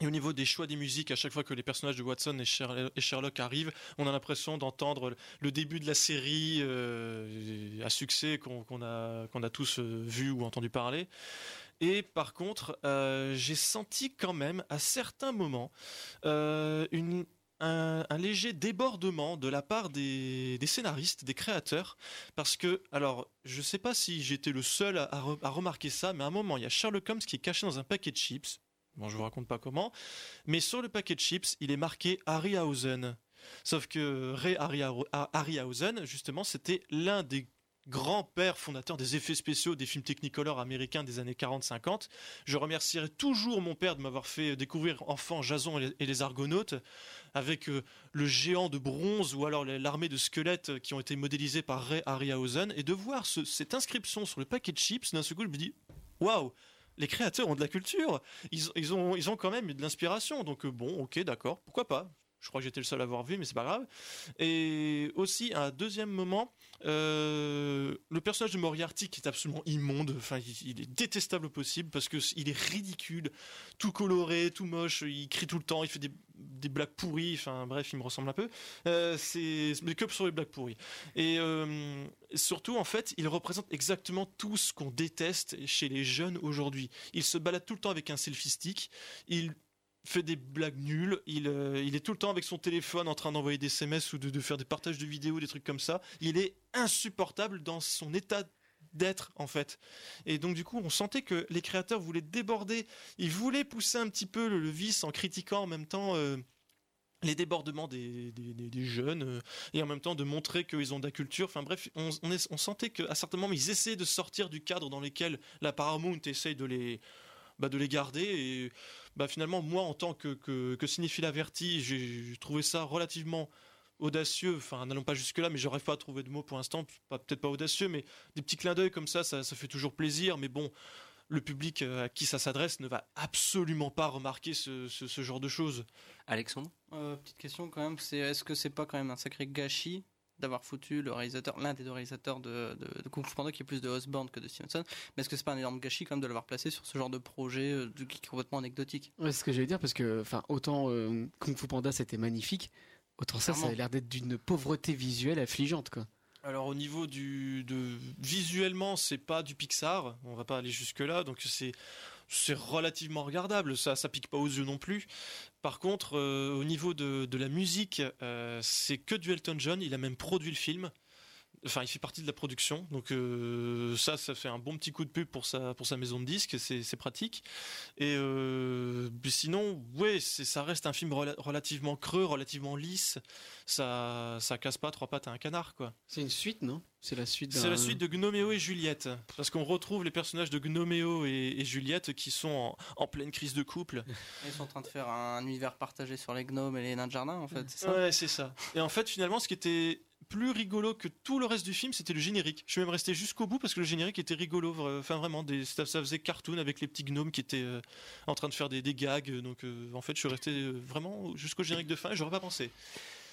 Et au niveau des choix des musiques, à chaque fois que les personnages de Watson et, Sher- et Sherlock arrivent, on a l'impression d'entendre le début de la série euh, à succès qu'on qu'on a, qu'on a tous euh, vu ou entendu parler. Et par contre, euh, j'ai senti quand même à certains moments euh, un, léger débordement de la part des, scénaristes, des créateurs, parce que, alors, je sais pas si j'étais le seul à, à re- à remarquer ça, mais à un moment, il y a Sherlock Holmes qui est caché dans un paquet de chips. Bon, je vous raconte pas comment, mais sur le paquet de chips, il est marqué Harryhausen. Sauf que Ray Harryhau- Harryhausen, justement, c'était l'un des grands-pères fondateurs des effets spéciaux des films Technicolor américains des années 40-50. Je remercierai toujours mon père de m'avoir fait découvrir enfant Jason et les- Argonautes avec euh, le géant de bronze ou alors l'armée de squelettes euh, qui ont été modélisés par Ray Harryhausen et de voir ce- cette inscription sur le paquet de chips, d'un seul coup, je me dis waouh, les créateurs ont de la culture, ils, ils ont, ils ont quand même eu de l'inspiration, donc euh, bon, ok, d'accord, pourquoi pas Je crois que j'étais le seul à avoir vu, mais c'est pas grave. Et aussi, un deuxième moment, euh, le personnage de Moriarty qui est absolument immonde, enfin, il, est détestable au possible parce que il est ridicule, tout coloré, tout moche, il crie tout le temps, il fait des, des blagues pourries, enfin, bref, il me ressemble un peu. Euh, c'est mais que sur les blagues pourries. Et euh, surtout, en fait, il représente exactement tout ce qu'on déteste chez les jeunes aujourd'hui. Il se balade tout le temps avec un selfie stick. Il fait des blagues nulles. Il, euh, il est tout le temps avec son téléphone en train d'envoyer des SMS ou de, de faire des partages de vidéos, des trucs comme ça. Il est insupportable dans son état d'être en fait et donc du coup on sentait que les créateurs voulaient déborder ils voulaient pousser un petit peu le, vice en critiquant en même temps euh, les débordements des, des- des- jeunes euh, et en même temps de montrer qu'ils ont de la culture. Enfin bref, on, est- on sentait qu'à certains moments, ils essaient de sortir du cadre dans lequel la Paramount essaye de les, bah, de les garder. Et bah, finalement, moi, en tant que, que, que cinéphile averti, j'ai trouvé ça relativement audacieux. Enfin, n'allons pas jusque-là, mais j'aurais pas trouvé de mots pour l'instant. Pas- Peut-être pas audacieux, mais des petits clins d'œil comme ça, ça, ça fait toujours plaisir. Mais bon, le public euh, à qui ça s'adresse ne va absolument pas remarquer ce, ce- ce genre de choses.
Alexandre?
Euh, petite question quand même, c'est est-ce que c'est pas quand même un sacré gâchis d'avoir foutu le réalisateur, l'un des deux réalisateurs de, de, de Kung Fu Panda qui est plus de Osborne que de Stevenson, mais est-ce que c'est pas un énorme gâchis quand même de l'avoir placé sur ce genre de projet euh, qui est complètement anecdotique?
Ouais, c'est ce que j'allais dire parce que, enfin, autant euh, Kung Fu Panda c'était magnifique, autant ça, ça a l'air d'être d'une pauvreté visuelle affligeante, quoi.
Alors au niveau du de visuellement, c'est pas du Pixar, on va pas aller jusque là, donc c'est c'est relativement regardable, ça ça pique pas aux yeux non plus. Par contre, euh, au niveau de, la musique, euh, c'est que du Elton John, il a même produit le film. Enfin, il fait partie de la production, donc euh, ça, ça fait un bon petit coup de pub pour sa pour sa maison de disques, c'est c'est pratique. Et euh, mais sinon, ouais, c'est ça reste un film rela- relativement creux, relativement lisse. Ça ça casse pas trois pattes à un canard, quoi.
C'est une suite, non? C'est la suite.
C'est la suite de Gnoméo et Juliette. Parce qu'on retrouve les personnages de Gnoméo et, et Juliette qui sont en, en pleine crise de couple.
Ils sont en train de faire un univers partagé sur les gnomes et les nains de jardin en fait, c'est ça?
Ouais, c'est ça. Et en fait, finalement, ce qui était plus rigolo que tout le reste du film, c'était le générique. Je suis même resté jusqu'au bout parce que le générique était rigolo. Enfin, vraiment, des, ça, ça faisait cartoon avec les petits gnomes qui étaient euh, en train de faire des, des gags. Donc, euh, en fait, je suis resté euh, vraiment jusqu'au générique de fin et j'aurais pas pensé.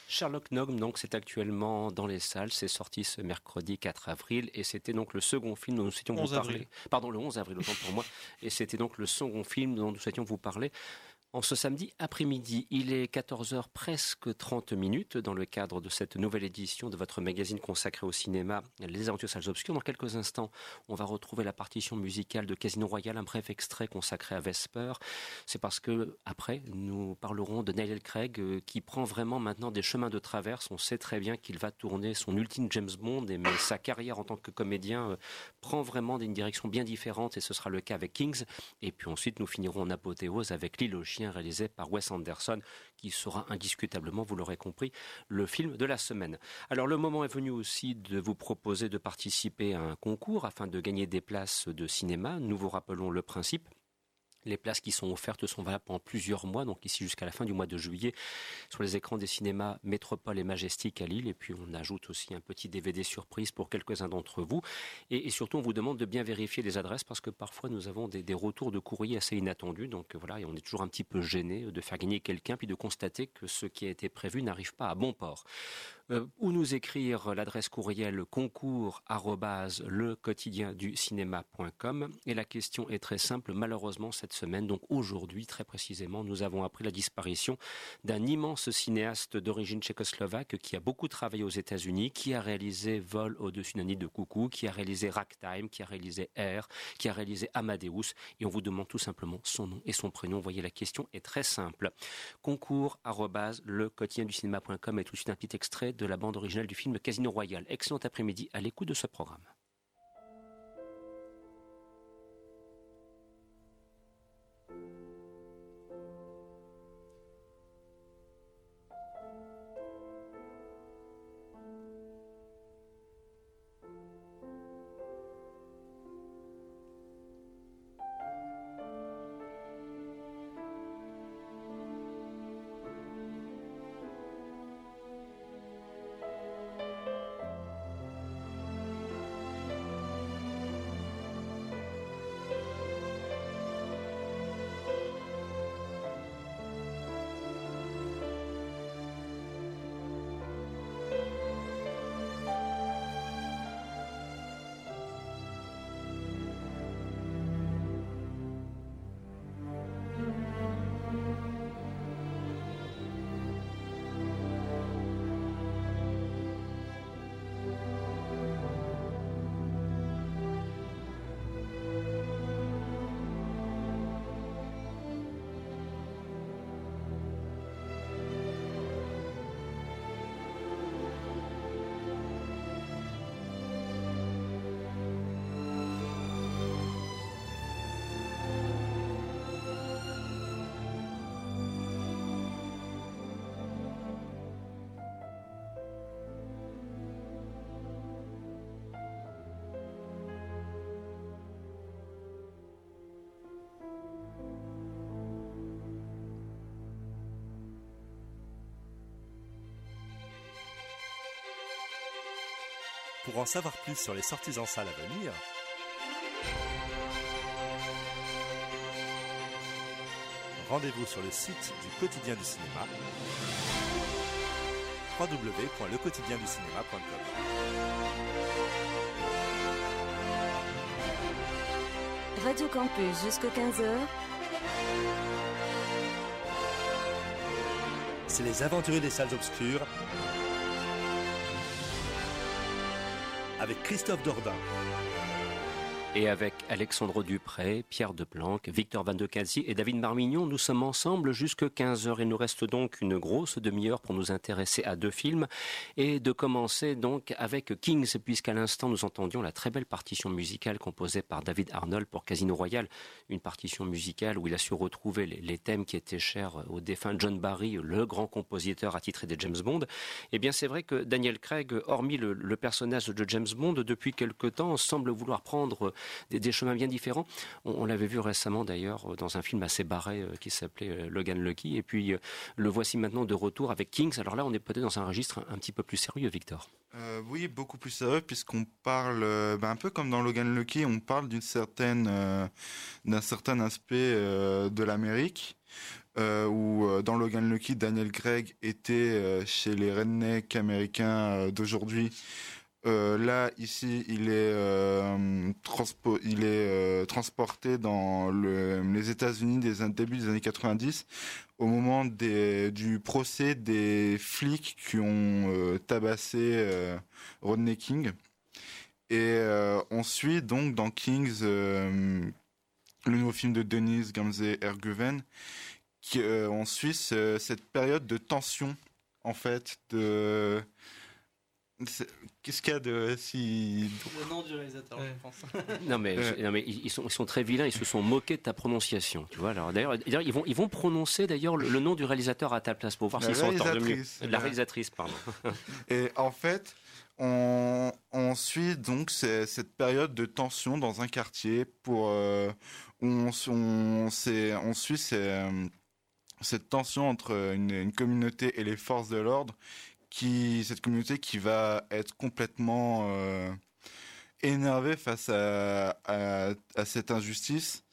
Sherlock Gnome, donc, c'est actuellement dans les salles. C'est sorti ce mercredi 4 avril et c'était donc le second film dont nous souhaitions vous
11
parler. Pardon, le 11 avril, autant pour moi. Et c'était donc le second film dont nous souhaitions vous parler. En ce samedi après-midi, il est 14h presque 30 minutes dans le cadre de cette nouvelle édition de votre magazine consacré au cinéma Les Aventures Salles Obscures. Dans quelques instants, on va retrouver la partition musicale de Casino Royale, un bref extrait consacré à Vesper. C'est parce que, après, nous parlerons de Daniel Craig euh, qui prend vraiment maintenant des chemins de traverse. On sait très bien qu'il va tourner son ultime James Bond, et, mais sa carrière en tant que comédien euh, prend vraiment une direction bien différente et ce sera le cas avec Kings. Et puis ensuite, nous finirons en apothéose avec L'île réalisé par Wes Anderson qui sera indiscutablement, vous l'aurez compris, le film de la semaine. Alors le moment est venu aussi de vous proposer de participer à un concours afin de gagner des places de cinéma. Nous vous rappelons le principe. Les places qui sont offertes sont valables pendant plusieurs mois, donc ici jusqu'à la fin du mois de juillet, sur les écrans des cinémas Métropole et Majestic à Lille. Et puis on ajoute aussi un petit DVD surprise pour quelques-uns d'entre vous. Et, surtout, on vous demande de bien vérifier les adresses parce que parfois nous avons des, des retours de courrier assez inattendus. Donc voilà, et on est toujours un petit peu gêné de faire gagner quelqu'un puis de constater que ce qui a été prévu n'arrive pas à bon port. Euh, ou nous écrire l'adresse courriel concours le quotidien du cinéma.com et la question est très simple malheureusement cette semaine donc aujourd'hui très précisément nous avons appris la disparition d'un immense cinéaste d'origine tchécoslovaque qui a beaucoup travaillé aux États-Unis qui a réalisé Vol au-dessus d'un nid de coucou qui a réalisé Ragtime qui a réalisé Air qui a réalisé Amadeus. Et on vous demande tout simplement son nom et son prénom. Vous voyez la question est très simple. Concours le quotidien du cinéma.com et tout de suite un petit extrait de la bande originale du film Casino Royale. Excellent après-midi à l'écoute de ce programme.
Pour en savoir plus sur les sorties en salle à venir, rendez-vous sur le site du quotidien du cinéma www.lequotidienducinéma.com.
Radio Campus jusqu'à 15h.
C'est les aventuriers des salles obscures avec Christophe Dordain.
Et avec Alexandre Dupré, Pierre Deplanque, Victor Van de Cazzi et David Marmignon, nous sommes ensemble jusque 15h. Il nous reste donc une grosse demi-heure pour nous intéresser à deux films et de commencer donc avec Kings, puisqu'à l'instant nous entendions la très belle partition musicale composée par David Arnold pour Casino Royale, une partition musicale où il a su retrouver les, thèmes qui étaient chers au défunt John Barry, le grand compositeur attitré des James Bond. Eh bien, c'est vrai que Daniel Craig, hormis le, le personnage de James Bond, depuis quelque temps, semble vouloir prendre des, des chemins bien différents. On, l'avait vu récemment d'ailleurs dans un film assez barré euh, qui s'appelait euh, Logan Lucky. Et puis euh, le voici maintenant de retour avec Kings. Alors là, on est peut-être dans un registre un, petit peu plus sérieux, Victor.
Euh, oui, beaucoup plus sérieux puisqu'on parle, euh, ben, un peu comme dans Logan Lucky, on parle d'une certaine, euh, d'un certain aspect euh, de l'Amérique. Euh, où euh, dans Logan Lucky, Daniel Craig était euh, chez les rednecks américains euh, d'aujourd'hui. Euh, là, ici, il est, euh, euh, transporté dans le, les États-Unis des début des années 90, au moment du procès des flics qui ont tabassé Rodney King. Et on suit donc dans Kings le nouveau film de Denise Gamze Erguven, qui, on suit ce- cette période de tension, en fait, de... Qu'est-ce qu'il y a de si...
Le nom du réalisateur, je pense.
Non mais, non, mais ils, ils sont, ils sont très vilains, ils se sont moqués de ta prononciation. Tu vois, alors d'ailleurs, d'ailleurs, ils vont, ils vont prononcer d'ailleurs le, le nom du réalisateur à ta place pour voir s'ils sont entendus mieux. La réalisatrice, pardon.
Et en fait, on, on suit donc cette période de tension dans un quartier pour euh, où on, on, c'est- on suit ces, euh, cette tension entre une, une communauté et les forces de l'ordre, qui cette communauté qui va être complètement euh, énervée face à, cette injustice.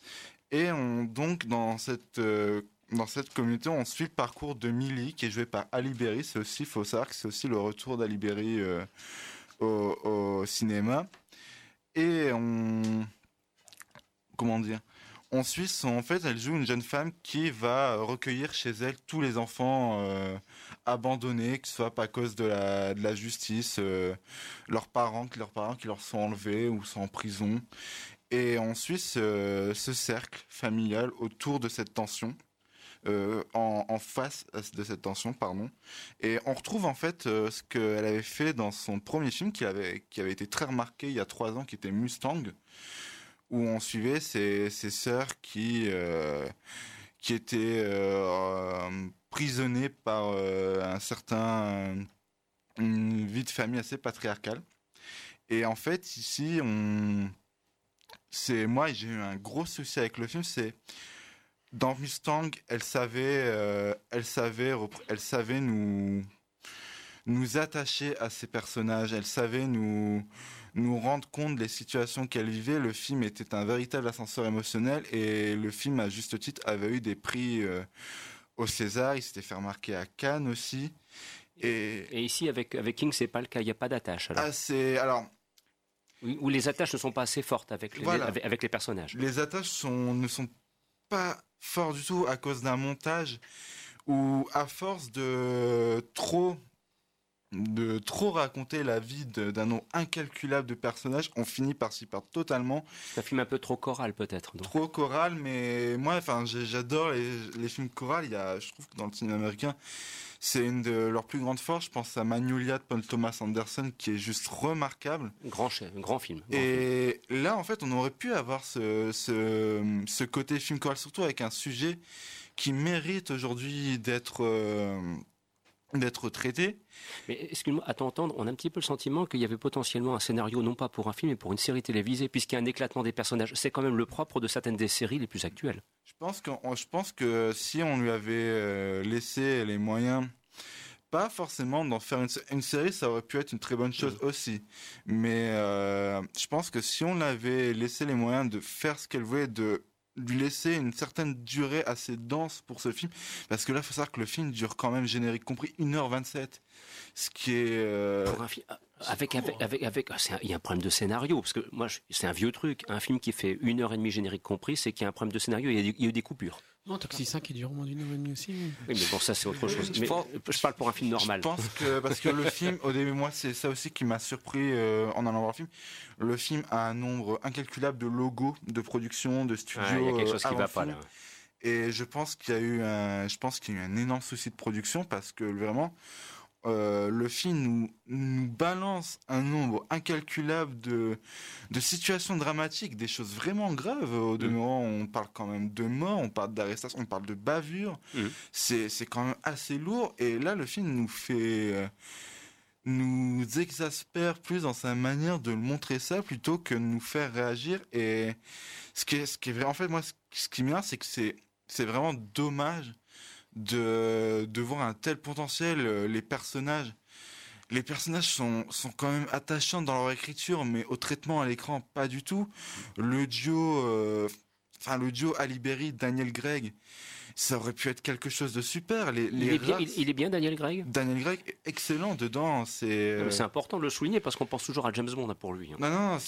Et on donc dans cette euh, dans cette communauté, on suit le parcours de Millie, qui est joué par Ali Berry. C'est aussi, que c'est aussi le retour d'Ali Berry euh, au cinéma. Et on, comment dire, on suit son, en fait, elle joue une jeune femme qui va recueillir chez elle tous les enfants euh, abandonnés, que ce soit pas à cause de la, justice, euh, leurs parents, leurs parents qui leur sont enlevés ou sont en prison. Et on suit ce, ce cercle familial autour de cette tension euh, en, en face de cette tension, pardon. Et on retrouve en fait euh, ce qu'elle avait fait dans son premier film qui avait, qui avait été très remarqué il y a trois ans, qui était Mustang, où on suivait ces sœurs qui, euh, qui étaient euh, prisonnées par euh, un certain, une vie de famille assez patriarcale. Et en fait, ici, c'est moi, j'ai eu un gros souci avec le film, c'est dans Mustang, elle savait, elle savait, elle savait nous nous attacher à ces personnages. Elle savait nous nous rendre compte des situations qu'elle vivait. Le film était un véritable ascenseur émotionnel et le film, à juste titre, avait eu des prix euh, au César. Il s'était fait remarquer à Cannes aussi. Et,
Et ici, avec, avec King, c'est pas le cas, il n'y a pas d'attache. Alors.
ah, c'est alors
Où les attaches ne sont pas assez fortes avec les,
Voilà.
avec, avec les personnages.
Les attaches sont, ne sont pas forts du tout à cause d'un montage où, à force de trop de trop raconter la vie d'un nombre incalculable de personnages, on finit par s'y perdre totalement.
C'est un film un peu trop choral, peut-être.
Trop choral, mais moi, enfin, j'adore les, les films chorales. Il y a, je trouve que dans le cinéma américain, c'est une de leurs plus grandes forces. Je pense à Magnolia de Paul Thomas Anderson, qui est juste remarquable.
Grand, chef, grand film. grand film.
Et là, en fait, on aurait pu avoir ce, ce, ce côté film choral, surtout avec un sujet qui mérite aujourd'hui d'être euh, d'être traité.
Mais excuse-moi, à t'entendre, on a un petit peu le sentiment qu'il y avait potentiellement un scénario, non pas pour un film, mais pour une série télévisée, puisqu'il y a un éclatement des personnages. C'est quand même le propre de certaines des séries les plus actuelles.
Je pense que, je pense que si on lui avait euh, laissé les moyens pas forcément d'en faire une, sé- une série, ça aurait pu être une très bonne chose aussi. Mais euh, je pense que si on l'avait laissé les moyens de faire ce qu'elle voulait, de lui laisser une certaine durée assez dense pour ce film, parce que là, il faut savoir que le film dure quand même, générique compris, 1h27. Ce qui est... euh,
Pour un fi- avec, avec, avec, un- il y a un problème de scénario, parce que moi, c'est un vieux truc. Un film qui fait une heure et demie générique compris, c'est qu'il y a un problème de scénario, il y a, il y a eu des coupures.
Non, Taxi 5 il dure moins d'une heure et demie aussi.
Oui, mais bon, ça, c'est autre chose.
Je
Mais
pense-
je parle pour un film normal.
Je pense que parce que le film, au début, moi, c'est ça aussi qui m'a surpris euh, en allant voir le film. Le film a un nombre incalculable de logos de production, de studios.
Ouais, il y a quelque
euh,
chose qui
avant
va
le
pas
film.
là.
Et je pense qu'il y a eu un, je pense qu'il y a eu un énorme souci de production parce que vraiment, euh, le film nous, nous balance un nombre incalculable de, de situations dramatiques, des choses vraiment graves. Au demeurant, on parle quand même de mort, on parle d'arrestation, on parle de bavure.
Mhm.
C'est, quand même assez lourd. Et là, le film nous fait, euh, nous exaspère plus dans sa manière de montrer ça plutôt que de nous faire réagir. Et ce qui est, ce qui est vrai, en fait, moi, ce, ce qui m'énerve, c'est que c'est vraiment dommage de, voir un tel potentiel. euh, Les personnages, les personnages sont, sont quand même attachants dans leur écriture, mais au traitement à l'écran, pas du tout. Le duo, euh, enfin, le duo Ali Berry, Daniel Gregg, ça aurait pu être quelque chose de super. Les,
Il est, bien,
races-
il, il est bien, Daniel Gregg
Daniel Gregg, excellent dedans. C'est, euh,
C'est important de le souligner parce qu'on pense toujours à James Bond hein, pour lui. hein.
non, non,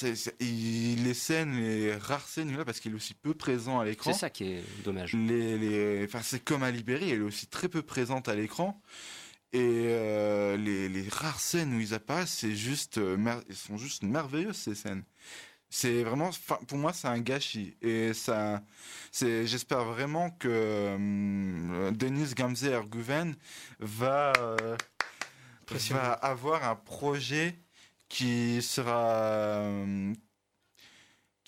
les scènes, les rares scènes, là, parce qu'il est aussi peu présent à l'écran.
C'est ça qui est dommage.
Les, les, enfin, c'est comme à Libéry, elle est aussi très peu présente à l'écran. Et euh, les, les rares scènes où ils apparaissent, c'est juste, euh, mer- ils sont juste merveilleuses ces scènes. C'est vraiment, pour moi, c'est un gâchis. Et ça, c'est, j'espère vraiment que euh, Denis Gamze Erguven va, euh, va avoir un projet qui sera euh,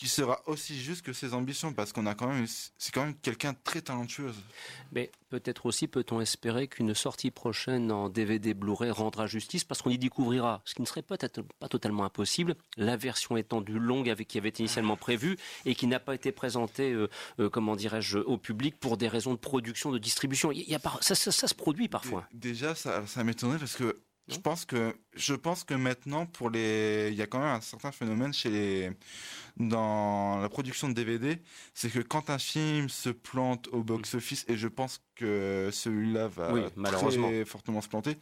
qui sera aussi juste que ses ambitions parce qu'on a quand même c'est quand même quelqu'un de très talentueuse.
Mais peut-être aussi peut-on espérer qu'une sortie prochaine en DVD Blu-ray rendra justice parce qu'on y découvrira, ce qui ne serait peut-être pas totalement impossible, la version étendue longue avec qui avait été initialement prévue et qui n'a pas été présentée, euh, euh, comment dirais-je, au public pour des raisons de production, de distribution. Il y a pas, ça, ça- ça se produit parfois.
Déjà ça ça m'étonnerait parce que je pense que je pense que maintenant pour les il y a quand même un certain phénomène chez les dans la production de DVD, c'est que quand un film se plante au box-office et je pense que celui-là va
Oui, malheureusement.
très fortement se planter.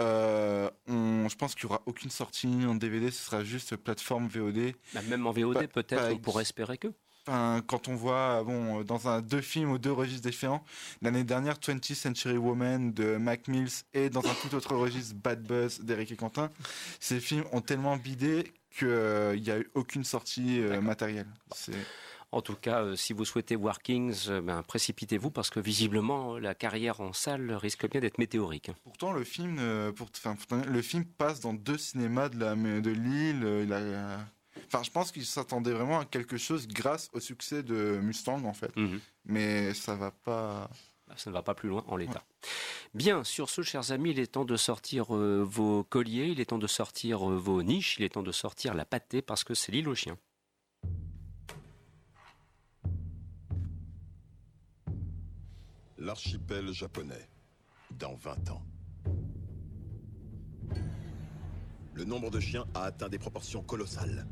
euh, on, je pense qu'il y aura aucune sortie en DVD, ce sera juste plateforme VOD.
Bah, Même en VOD, peut-être, on pourrait espérer que.
Enfin, quand on voit bon dans un deux films ou deux registres différents, l'année dernière 20th Century Woman de Mac Mills et dans un tout autre registre Bad Buzz d'Eric et Quentin, ces films ont tellement bidé qu'il n'y a eu aucune sortie euh, matérielle. C'est
En tout cas, euh, si vous souhaitez voir Kings, euh, ben, précipitez-vous parce que visiblement, euh, la carrière en salle risque bien d'être météorique.
pourtant le film, euh, pour, le film passe dans deux cinémas de la de Lille. euh, il a- Enfin, je pense qu'il s'attendait vraiment à quelque chose grâce au succès de Mustang en fait,
Mhm.
mais ça va pas.
Bah, Ça ne va pas plus loin en l'état. Bien, sur ce, chers amis, il est temps de sortir euh, vos colliers, il est temps de sortir euh, vos niches, il est temps de sortir la pâtée parce que c'est l'île aux chiens.
L'archipel japonais, dans 20 ans. Le nombre de chiens a atteint des proportions colossales.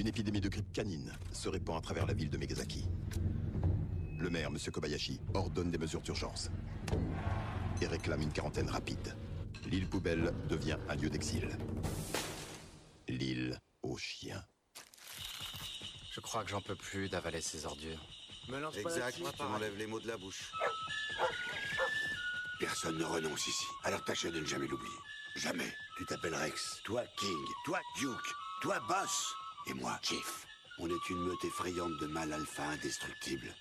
Une épidémie de grippe canine se répand à travers la ville de Megasaki. Le maire, M. Kobayashi, ordonne des mesures d'urgence et réclame une quarantaine rapide. L'île poubelle devient un lieu d'exil. L'île aux chiens.
Je crois que j'en peux plus d'avaler ces ordures.
Exact, tu m'enlèves les mots de la bouche. Personne ne renonce ici. Alors tâche de ne jamais l'oublier. Jamais. Tu t'appelles Rex, toi King, toi Duke, toi Boss, et moi Chief. On est une meute effrayante de mâles alpha indestructibles.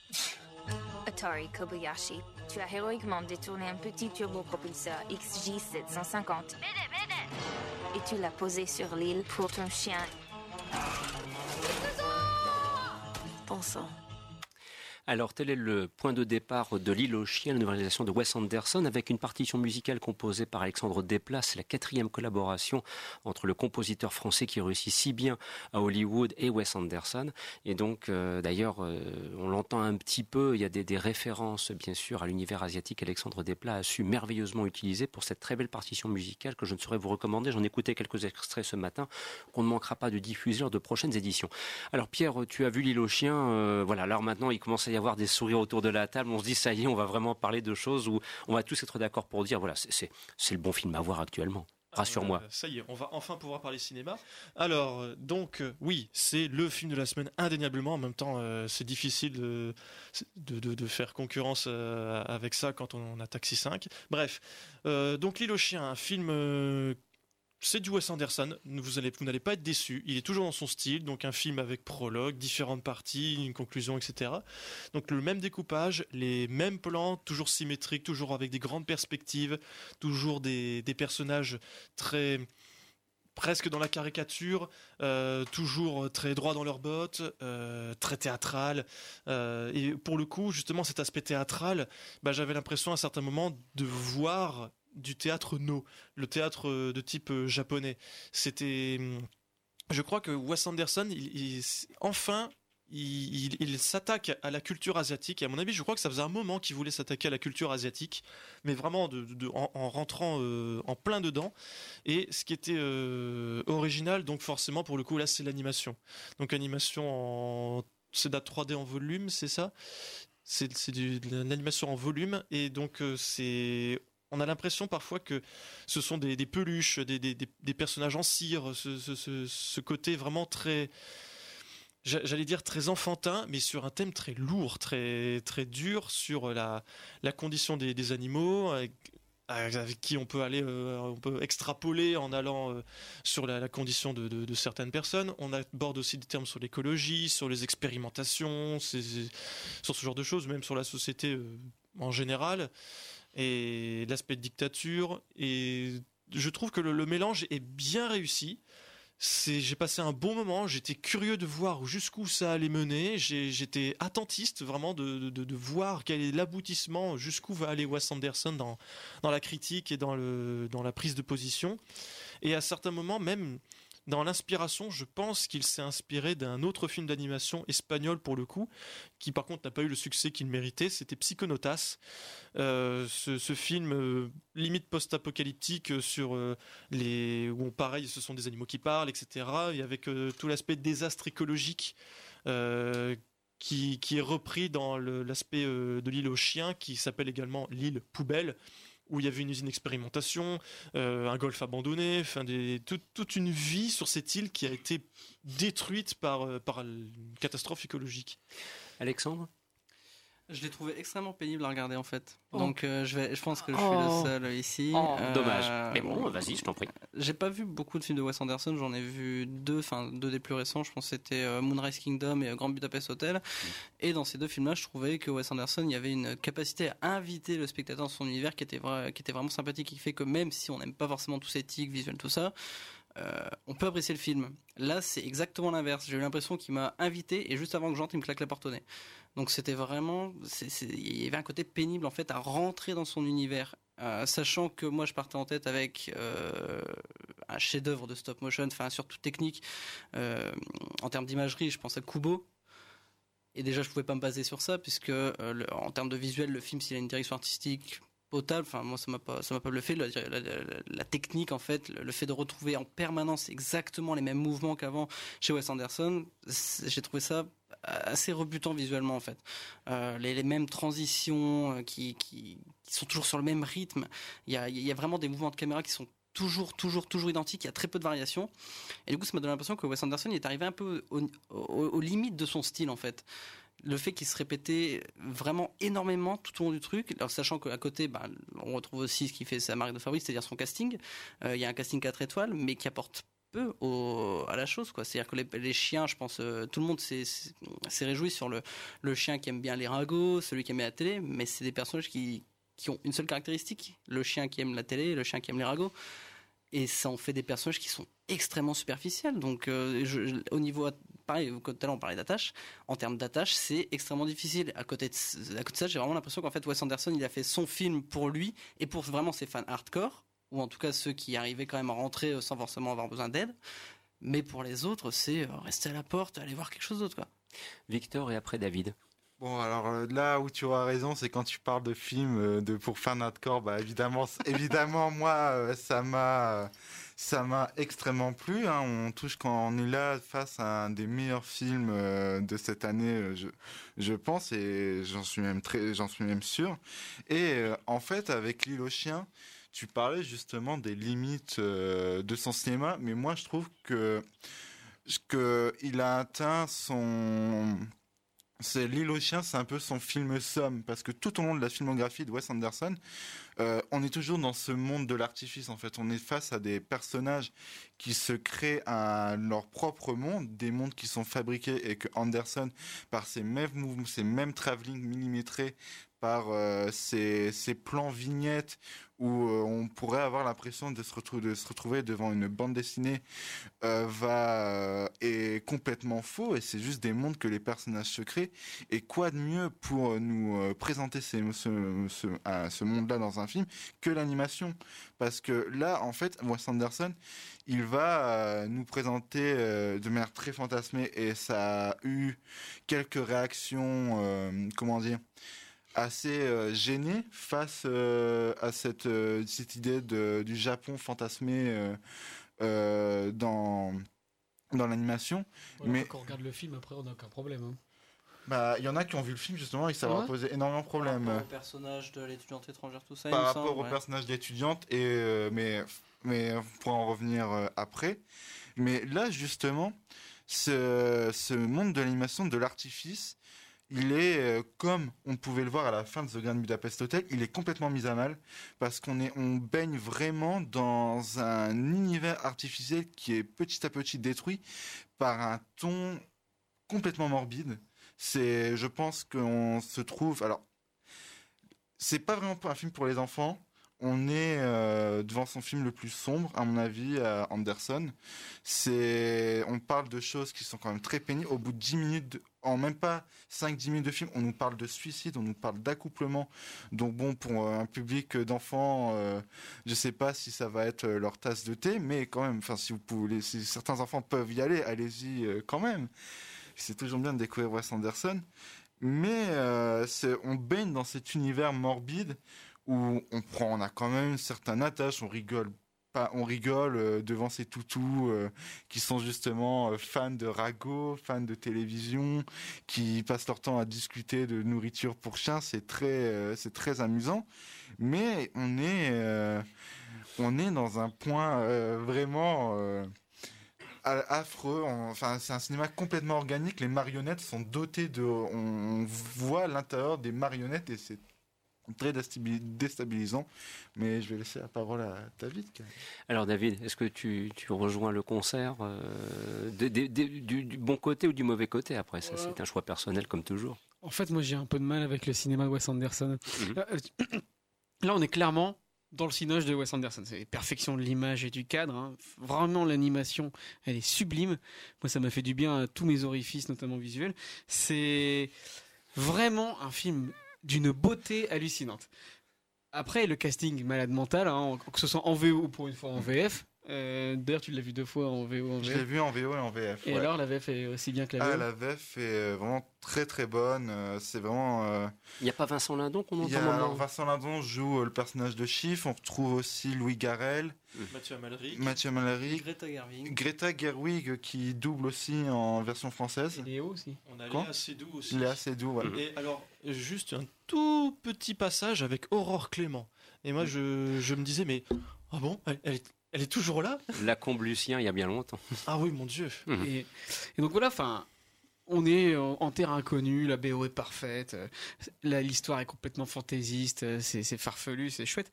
Atari Kobayashi, tu as héroïquement détourné un petit turbopropulseur XJ750 et tu l'as posé sur l'île pour ton chien. Bon sang.
Alors, tel est le point de départ de L'île aux chiens, la nouvelle réalisation de Wes Anderson, avec une partition musicale composée par Alexandre Desplat. la quatrième collaboration entre le compositeur français qui réussit si bien à Hollywood et Wes Anderson. Et donc, euh, d'ailleurs, euh, on l'entend un petit peu, il y a des, références, bien sûr, à l'univers asiatique. Alexandre Desplat a su merveilleusement utiliser pour cette très belle partition musicale que je ne saurais vous recommander. J'en ai écouté quelques extraits ce matin qu'on ne manquera pas de diffuser lors de prochaines éditions. Alors, Pierre, tu as vu L'île aux chiens. Euh, voilà, alors maintenant, il commence à y avoir des sourires autour de la table. On se dit, ça y est, on va vraiment parler de choses où on va tous être d'accord pour dire, voilà, c'est le bon film à voir actuellement. Rassure-moi.
Euh, ça y est, on va enfin pouvoir parler cinéma. Alors, euh, donc, euh, oui, c'est le film de la semaine indéniablement. En même temps, c'est difficile de, de, de, faire concurrence avec ça quand on a Taxi 5. Bref, donc L'île aux chiens, un film c'est du Wes Anderson. Vous allez, vous n'allez pas être déçu. Il est toujours dans son style, donc un film avec prologue, différentes parties, une conclusion, etc. Donc le même découpage, les mêmes plans, toujours symétriques, toujours avec des grandes perspectives, toujours des, personnages très presque dans la caricature, euh, toujours très droit dans leurs bottes, euh, très théâtral. Euh, et pour le coup, justement, cet aspect théâtral, bah, j'avais l'impression à certains moments de voir du théâtre no, le théâtre euh, de type euh, japonais. C'était, hum, je crois que Wes Anderson, il, enfin, il, s'attaque à la culture asiatique. Et à mon avis, je crois que ça faisait un moment qu'il voulait s'attaquer à la culture asiatique, mais vraiment de, en, rentrant euh, en plein dedans. Et ce qui était original, donc forcément, pour le coup, là, c'est l'animation. Donc animation en c'est de la 3D en volume, c'est ça? C'est de l'animation en volume et donc c'est on a l'impression parfois que ce sont des, peluches, des, personnages en cire, ce, côté vraiment très, j'allais dire très enfantin, mais sur un thème très lourd, très très dur sur la, condition des, animaux. Avec, qui on peut aller, euh, on peut extrapoler en allant euh, sur la, condition de, certaines personnes. On aborde aussi des termes sur l'écologie, sur les expérimentations, sur ce genre de choses, même sur la société euh, en général et l'aspect dictature. Et je trouve que le, mélange est bien réussi. j'ai passé un bon moment. J'étais curieux de voir jusqu'où ça allait mener. j'étais attentiste vraiment de, voir quel est l'aboutissement, jusqu'où va aller Wes Anderson dans, la critique et dans la prise de position. Et à certains moments, même dans l'inspiration, je pense qu'il s'est inspiré d'un autre film d'animation espagnol pour le coup, qui par contre n'a pas eu le succès qu'il méritait, c'était Psychonautas. Euh, ce, film euh, limite post-apocalyptique sur euh, les... où pareil, ce sont des animaux qui parlent, etc. Et avec tout l'aspect désastre écologique. Qui, est repris dans l'aspect de l'île aux chiens, qui s'appelle également l'île poubelle, où il y avait une usine d'expérimentation, euh, un golf abandonné, enfin toute une vie sur cette île qui a été détruite par, euh, par une catastrophe écologique.
Alexandre?
Je l'ai trouvé extrêmement pénible à regarder en fait. Oh. Donc euh, je, vais, je pense que je suis le oh. seul ici.
Oh. Dommage. Mais bon, vas-y, je t'en prie.
J'ai pas vu beaucoup de films de Wes Anderson. J'en ai vu deux, enfin deux des plus récents. Je pense que c'était Moonrise Kingdom et Grand Budapest Hotel. Mm. Et dans ces deux films-là, je trouvais que Wes Anderson, il y avait une capacité à inviter le spectateur dans son univers qui était, vrai, qui était vraiment sympathique, qui fait que même si on n'aime pas forcément tout ces tics visuels, tout ça, euh, on peut apprécier le film. Là, c'est exactement l'inverse. J'ai eu l'impression qu'il m'a invité et juste avant que j'entre, il me claque la porte au nez. Donc c'était vraiment, il y avait un côté pénible en fait à rentrer dans son univers, euh, sachant que moi je partais en tête avec euh, un chef-d'œuvre de stop motion, enfin surtout technique en termes d'imagerie, je pense à Kubo. Et déjà, je pouvais pas me baser sur ça, puisque en termes de visuel, le film, s'il a une direction artistique potable. Enfin, moi, ça m'a pas, ça m'a pas bluffé. La, technique, en fait, le, fait de retrouver en permanence exactement les mêmes mouvements qu'avant chez Wes Anderson, j'ai trouvé ça assez rebutant visuellement, en fait. Euh, les, mêmes transitions euh, qui, qui, sont toujours sur le même rythme. Il y a, y a vraiment des mouvements de caméra qui sont toujours, toujours, toujours identiques. Il y a très peu de variations. Et du coup, ça m'a donné l'impression que Wes Anderson est arrivé un peu aux limites de son style, en fait le fait qu'il se répétait vraiment énormément tout au long du truc, alors sachant qu'à côté, bah, on retrouve aussi ce qui fait sa marque de fabrique, c'est-à-dire son casting. Euh, il y a un casting 4 étoiles, mais qui apporte peu à la chose c'est à dire que les, chiens je pense euh, tout le monde s'est réjoui sur le, le chien qui aime bien les ragots celui qui aime la télé mais c'est des personnages qui, qui ont une seule caractéristique le chien qui aime la télé le chien qui aime les ragots et ça en fait des personnages qui sont extrêmement superficiels donc euh, au niveau pareil, tout à l'heure on parlait d'attache. En termes d'attache, c'est extrêmement difficile. À côté de, ça, j'ai vraiment l'impression qu'en fait Wes Anderson, il a fait son film pour lui et pour vraiment ses fans hardcore, ou en tout cas ceux qui arrivaient quand même à rentrer euh, sans forcément avoir besoin d'aide. Mais pour les autres, c'est euh, rester à la porte, aller voir quelque chose d'autre.
Victor et après David.
Bon, alors euh, là où tu auras raison, c'est quand tu parles de films euh, de pour fan hardcore, bah évidemment, évidemment, moi, euh, ça m'a, ça m'a extrêmement plu. hein. On touche quand on est là face à un des meilleurs films de cette année, je, je pense, et j'en suis même très, j'en suis même sûr. Et en fait, avec L'île aux chiens, tu parlais justement des limites de son cinéma, mais moi, je trouve que que il a atteint son c'est L'île aux chiens, c'est un peu son film somme, parce que tout au long de la filmographie de Wes Anderson, euh, on est toujours dans ce monde de l'artifice, en fait. On est face à des personnages qui se créent leur propre monde, des mondes qui sont fabriqués et que Anderson, par ses mêmes mouvements, ses mêmes travelling millimétrés, par euh, ses plans vignettes où euh, on pourrait avoir l'impression de se retrouver devant une bande dessinée euh, va euh, est complètement faux et c'est juste des mondes que les personnages se créent. Et quoi de mieux pour euh, nous euh, présenter ce, ce, monde-là dans un film que l'animation? Parce que là en fait Wes Anderson il va euh, nous présenter euh, de manière très fantasmée et ça a eu quelques réactions euh, comment dire assez euh, gêné face euh, à cette, euh, cette idée de, du Japon fantasmé euh, euh, dans, dans l'animation.
Voilà,
Mais
Quand on regarde le film, après, on n'a aucun problème. hein.
bah, il y en a qui ont vu le film justement et ça leur a posé énormément de problèmes.
Par rapport au personnage de l'étudiante étrangère, tout ça.
par rapport
semble,
au
ouais.
personnage d'étudiante et euh, mais mais on pourra en revenir euh, après mais là justement ce, ce monde de l'animation de l'artifice il est euh, comme on pouvait le voir à la fin de The Grand Budapest Hotel il est complètement mis à mal parce qu'on on baigne vraiment dans un univers artificiel qui est petit à petit détruit par un ton complètement morbide c'est je pense qu'on se trouve alors c'est pas vraiment un film pour les enfants. On est euh, devant son film le plus sombre, à mon avis, à Anderson. C'est, on parle de choses qui sont quand même très pénibles. Au bout de 10 minutes, en même pas 5-10 minutes de film, on nous parle de suicide, on nous parle d'accouplement. Donc bon, pour euh, un public d'enfants, euh, je sais pas si ça va être euh, leur tasse de thé, mais quand même, enfin, si vous pouvez, si certains enfants peuvent y aller, allez-y euh, quand même. C'est toujours bien de découvrir Wes Anderson mais euh, on baigne dans cet univers morbide où on prend, on a quand même une certaine attache, on rigole on rigole euh, devant ces toutous euh, qui sont justement euh, fans de ragots, fans de télévision, qui passent leur temps à discuter de nourriture pour chiens. C'est très, c'est très amusant, mais on est, on est dans un point vraiment. affreux. Enfin, c'est un cinéma complètement organique. Les marionnettes sont dotées de. On voit l'intérieur des marionnettes et c'est très déstabi- déstabilisant. Mais je vais laisser la parole à David.
Alors David, est-ce que tu, tu rejoins le concert euh, du bon côté ou du mauvais côté Après, ça, c'est un choix personnel comme toujours.
En fait, moi, j'ai un peu de mal avec le cinéma de Wes Anderson.
Mhm.
Euh, euh, Là, on est clairement dans le cinoche de Wes Anderson. C'est perfection de l'image et du cadre. hein. Vraiment, l'animation, elle est sublime. Moi, ça m'a fait du bien à tous mes orifices, notamment visuels. C'est vraiment un film d'une beauté hallucinante. Après, le casting malade mental, hein, que ce soit en VO ou pour une fois en VF. Euh, D'ailleurs, tu l'as vu deux fois en VO en
Je l'ai vu en VO et en VF.
Et
ouais.
alors, la VF est aussi bien que la
Ah,
VO
la VF est euh, vraiment très très bonne. euh, C'est vraiment. euh,
Il n'y a pas Vincent Lindon qu'on
Il y
entend
a,
maintenant?
Alors, Vincent Lindon joue euh, le personnage de Chiffre. On retrouve aussi Louis Garrel,
Mathieu Amalric.
Mathieu
Greta Gerwig.
Greta Gerwig qui double aussi en version française.
Léo aussi.
On a Léa Seydoux aussi.
Léa Seydoux, voilà.
Et alors, juste un tout petit passage avec Aurore Clément. Et moi, je, je me disais, mais ah bon, elle, elle est, elle est toujours là?
La combe Lucien, il y a bien longtemps.
Ah oui, mon Dieu.
Mhm.
Et, et donc voilà, enfin, on est en, terre inconnue, la BO est parfaite, euh, l'histoire est complètement fantaisiste, euh, c'est c'est farfelu, c'est chouette.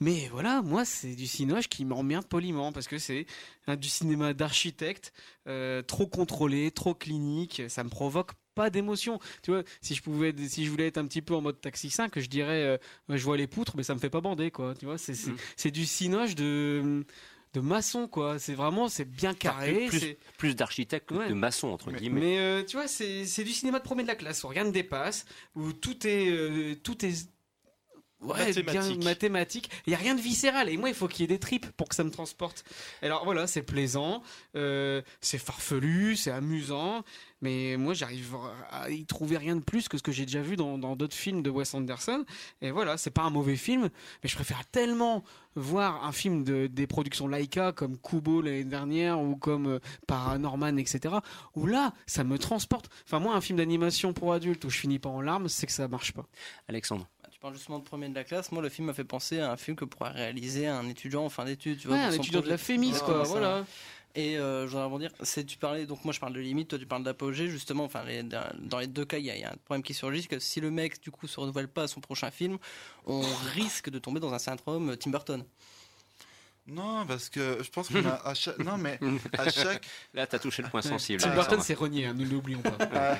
Mais voilà, moi, c'est du cinoche qui m'emmerde poliment parce que c'est hein, du cinéma d'architecte, euh, trop contrôlé, trop clinique, ça me provoque pas d'émotion. Tu vois, si je pouvais, si je voulais être un petit peu en mode taxi 5, je dirais, euh, je vois les poutres, mais ça me fait pas bander, quoi. Tu vois, c'est c'est- c'est du cinoche de de maçon, quoi. C'est vraiment, c'est bien carré.
plus,
c'est-
plus d'architecte que de maçon, entre guillemets.
Mais euh, tu vois, c'est c'est du cinéma de premier de la classe où rien ne dépasse, où tout est euh, tout est ouais,
Mathématique.
bien mathématique. Il y a rien de viscéral et moi il faut qu'il y ait des tripes pour que ça me transporte. Alors voilà, c'est plaisant, euh, c'est farfelu, c'est amusant, mais moi j'arrive à y trouver rien de plus que ce que j'ai déjà vu dans dans d'autres films de Wes Anderson. Et voilà, c'est pas un mauvais film, mais je préfère tellement voir un film de, des productions Laika comme Kubo l'année dernière ou comme euh, Paranorman, etc. Où là, ça me transporte. Enfin, moi, un film d'animation pour adultes où je finis pas en larmes, c'est que ça marche pas.
Alexandre.
Justement de premier de la classe. Moi, le film m'a fait penser à un film que pourrait réaliser un étudiant en fin d'études. tu vois,
Ouais, un étudiant de la
Ouais,
quoi, voilà.
Et euh, je voudrais rebondir, c'est tu parlais donc moi je parle de limite, toi tu parles d'apogée justement. Enfin les- dans les deux cas il y, a- il y a un problème qui surgit, c'est que si le mec du coup se renouvelle pas à son prochain film, on risque de tomber dans un syndrome Tim Burton.
Non, parce que je pense qu'on a à chaque... non mais à chaque
Là, t'as touché le point sensible.
Tim. Burton, c'est renié, hein, nous l'oublions pas.
à,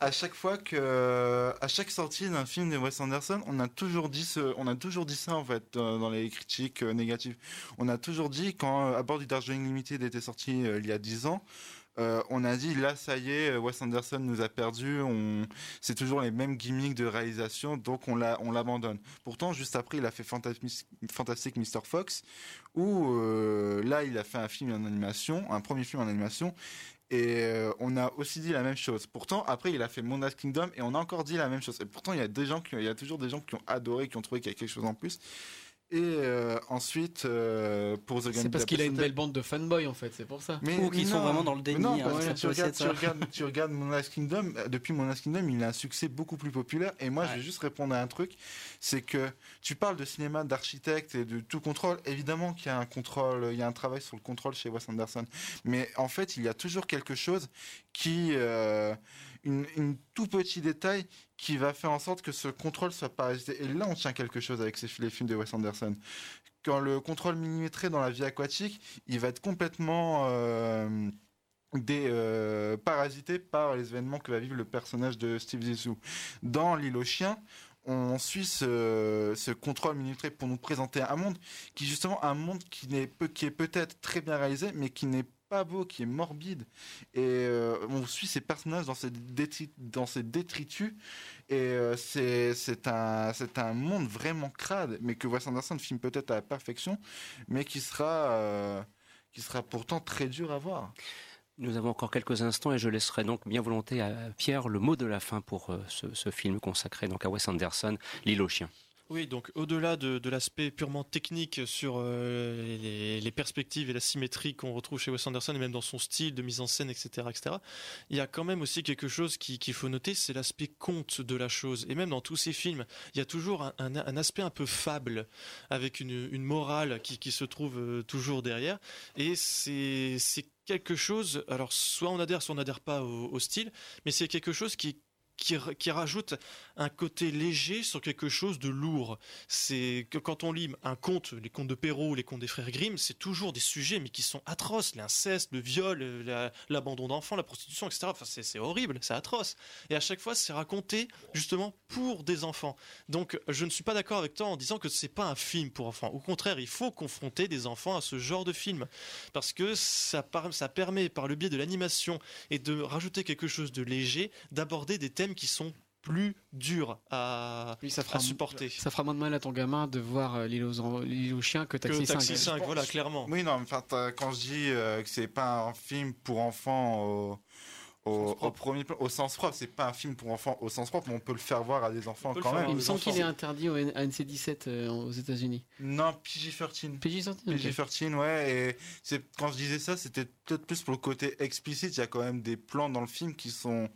à chaque fois que à chaque sortie d'un film de Wes Anderson, on a toujours dit ce, on a toujours dit ça en fait euh, dans les critiques euh, négatives. On a toujours dit quand euh, à bord du Darjeeling Limited était sorti euh, il y a 10 ans. Euh, on a dit là ça y est Wes Anderson nous a perdu on c'est toujours les mêmes gimmicks de réalisation donc on l'a on l'abandonne pourtant juste après il a fait Fantastic, Mr Fox où euh, là il a fait un film en animation un premier film en animation et euh, on a aussi dit la même chose. Pourtant, après, il a fait Moonlight Kingdom et on a encore dit la même chose. Et pourtant, il y a des gens qui, il y a toujours des gens qui ont adoré, qui ont trouvé qu'il y a quelque chose en plus. Et euh, ensuite, euh, pour The Grand
C'est parce qu'il a une belle bande de fanboys en fait, c'est pour ça.
Ou qui sont vraiment dans le
mais
déni,
Non,
hein,
parce
ça
que tu regardes, tu regardes, tu regardes Moonlight Kingdom. euh, Depuis Moonlight Kingdom, il a un succès beaucoup plus populaire. Et moi, je vais juste répondre à un truc, c'est que tu parles de cinéma d'architecte et de tout contrôle. Évidemment qu'il y a un contrôle, il y a un travail sur le contrôle chez Wes Anderson. Mais en fait, il y a toujours quelque chose qui, euh, une, une tout petit détail qui va faire en sorte que ce contrôle soit parasité. Et là, on tient quelque chose avec ces, les films de Wes Anderson quand le contrôle millimétré dans la vie aquatique, il va être complètement euh, euh, parasité par les événements que va vivre le personnage de Steve Zissou. Dans L'île aux chiens, on suit ce, contrôle millimétré pour nous présenter un monde qui justement un monde qui peu- qui est peut-être très bien réalisé, mais qui n'est beau, qui est morbide. Et euh, on suit ces personnages dans ces, détri- dans ces détritus. Et euh, c'est un, un monde vraiment crade, mais que Wes Anderson filme peut-être à la perfection, mais qui sera, euh, qui sera pourtant très dur à voir.
Nous avons encore quelques instants et je laisserai donc bien volonté à Pierre le mot de la fin pour ce, ce film consacré donc à Wes Anderson, L'île aux chiens.
Oui, donc au-delà de, l'aspect purement technique sur euh, les, perspectives et la symétrie qu'on retrouve chez Wes Anderson et même dans son style de mise en scène, etc., etc., il y a quand même aussi quelque chose qui- qu'il faut noter, c'est l'aspect conte de la chose. Et même dans tous ces films, il y a toujours un, aspect un peu fable, avec une, morale qui, se trouve euh, toujours derrière. Et c'est c'est quelque chose, alors soit on adhère, soit on n'adhère pas au, au style, mais c'est quelque chose qui qui, rajoute un côté léger sur quelque chose de lourd. C'est quand on lit un conte, les contes de Perrault, les contes des frères Grimm, c'est toujours des sujets mais qui sont atroces, l'inceste, le viol, euh, la- l'abandon d'enfants, la prostitution, etc. Enfin, c'est horrible, c'est atroce. Et à chaque fois, c'est raconté justement pour des enfants. Donc, je ne suis pas d'accord avec toi en disant que c'est pas un film pour enfants. Au contraire, il faut confronter des enfants à ce genre de film parce que ça permet par le biais de l'animation et de rajouter quelque chose de léger, d'aborder des thèmes qui sont plus durs à,
ça
à supporter.
Ça fera moins de mal à ton gamin de voir euh, l'île aux, aux chiens que Taxi,
Que Taxi
5.
5, voilà, clairement.
Oui, non, mais enfin, quand je dis euh, que c'est pas un film pour enfants au, au, au premier plan, au sens propre, c'est pas un film pour enfants au sens propre, mais on peut le faire voir à des enfants quand même.
Il me semble qu'il est interdit au N- à NC17 euh, aux États-Unis.
Non, PG-13.
PG-13, ok.
PG-13, ouais. Et quand je disais ça, c'était peut-être plus pour le côté explicite. Il y a quand même des plans dans le film qui sont,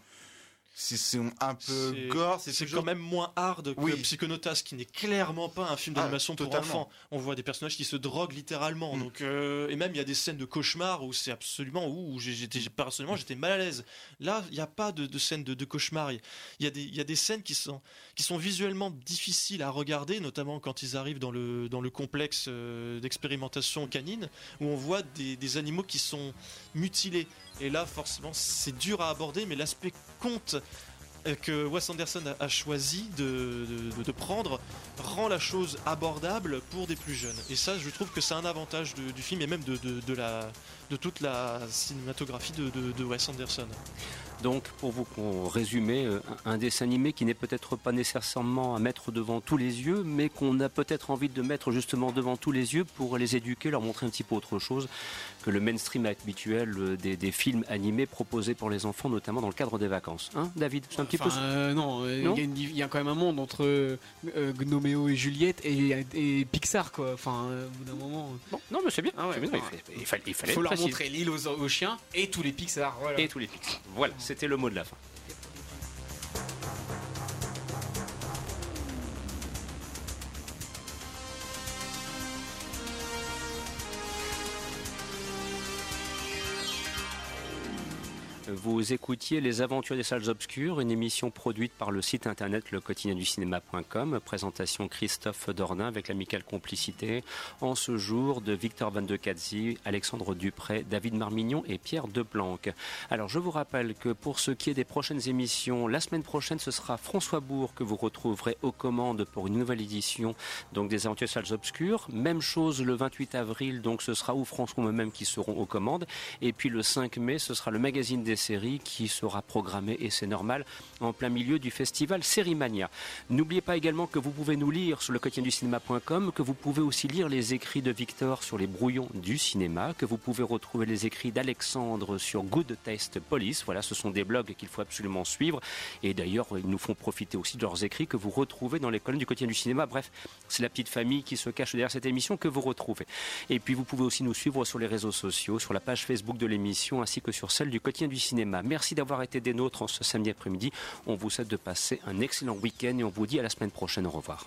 sont un peu
C'est-
gore.
C'est quand même moins hard que
Oui.
Psychonautas, qui n'est clairement pas un film
Ah,
d'animation pour enfants. On voit des personnages qui se droguent littéralement. Donc, euh, et même il y a des scènes de cauchemar où c'est absolument où j'étais personnellement j'étais mal à l'aise. Là, il n'y a pas de, de scène de, de cauchemar. Il y a des il y a des scènes qui sont qui sont visuellement difficiles à regarder, notamment quand ils arrivent dans le dans le complexe euh, d'expérimentation canine où on voit des, des animaux qui sont mutilés. Et là, forcément, c'est dur à aborder, mais l'aspect conte euh, que Wes Anderson a, choisi de, de- prendre rend la chose abordable pour des plus jeunes. Et ça, je trouve que c'est un avantage du film et même de, la, de toute la cinématographie de Wes Anderson.
Donc, pour vous résumer, euh, un dessin animé qui n'est peut-être pas nécessairement à mettre devant tous les yeux, mais qu'on a peut-être envie de mettre justement devant tous les yeux pour les éduquer, leur montrer un petit peu autre chose que le mainstream habituel euh, des, des films animés proposés pour les enfants, notamment dans le cadre des vacances. Hein, David C'est un petit
Enfin,
peu.
euh, non, euh, il y, a y quand même un monde entre euh, Gnoméo et Juliette et, et Pixar, quoi. Enfin, euh, au bout d'un moment.
Bon, non, mais c'est bien.
Ah ouais,
bien, il, fa- il fallait, il fallait
faut
le
leur montrer l'île aux, aux chiens et tous les Pixar. Voilà.
Et tous les Pixar. Voilà, c'était le mot de la fin. Vous écoutiez Les Aventures des Salles Obscures, une émission produite par le site internet lequotidienducinéma.com. Présentation Christophe Dornin avec l'amicale complicité en ce jour de Victor Van de Cazzi, Alexandre Dupré, David Marmignon et Pierre Deplanque. Alors je vous rappelle que pour ce qui est des prochaines émissions, la semaine prochaine ce sera François Bourg que vous retrouverez aux commandes pour une nouvelle édition donc des Aventures des Salles Obscures. Même chose le 28 avril, donc ce sera ou François ou moi-même qui seront aux commandes. Et puis le 5 mai, ce sera le magazine des séries qui sera programmé, et c'est normal, en plein milieu du festival Sérimania. N'oubliez pas également que vous pouvez nous lire sur le quotidien du cinéma.com, que vous pouvez aussi lire les écrits de Victor sur les brouillons du cinéma, que vous pouvez retrouver les écrits d'Alexandre sur Good Taste Police. Voilà, ce sont des blogs qu'il faut absolument suivre. Et d'ailleurs, ils nous font profiter aussi de leurs écrits que vous retrouvez dans les colonnes du quotidien du cinéma. Bref, c'est la petite famille qui se cache derrière cette émission que vous retrouvez. Et puis, vous pouvez aussi nous suivre sur les réseaux sociaux, sur la page Facebook de l'émission, ainsi que sur celle du quotidien du Merci d'avoir été des nôtres ce samedi après-midi. On vous souhaite de passer un excellent week-end et on vous dit à la semaine prochaine. Au revoir.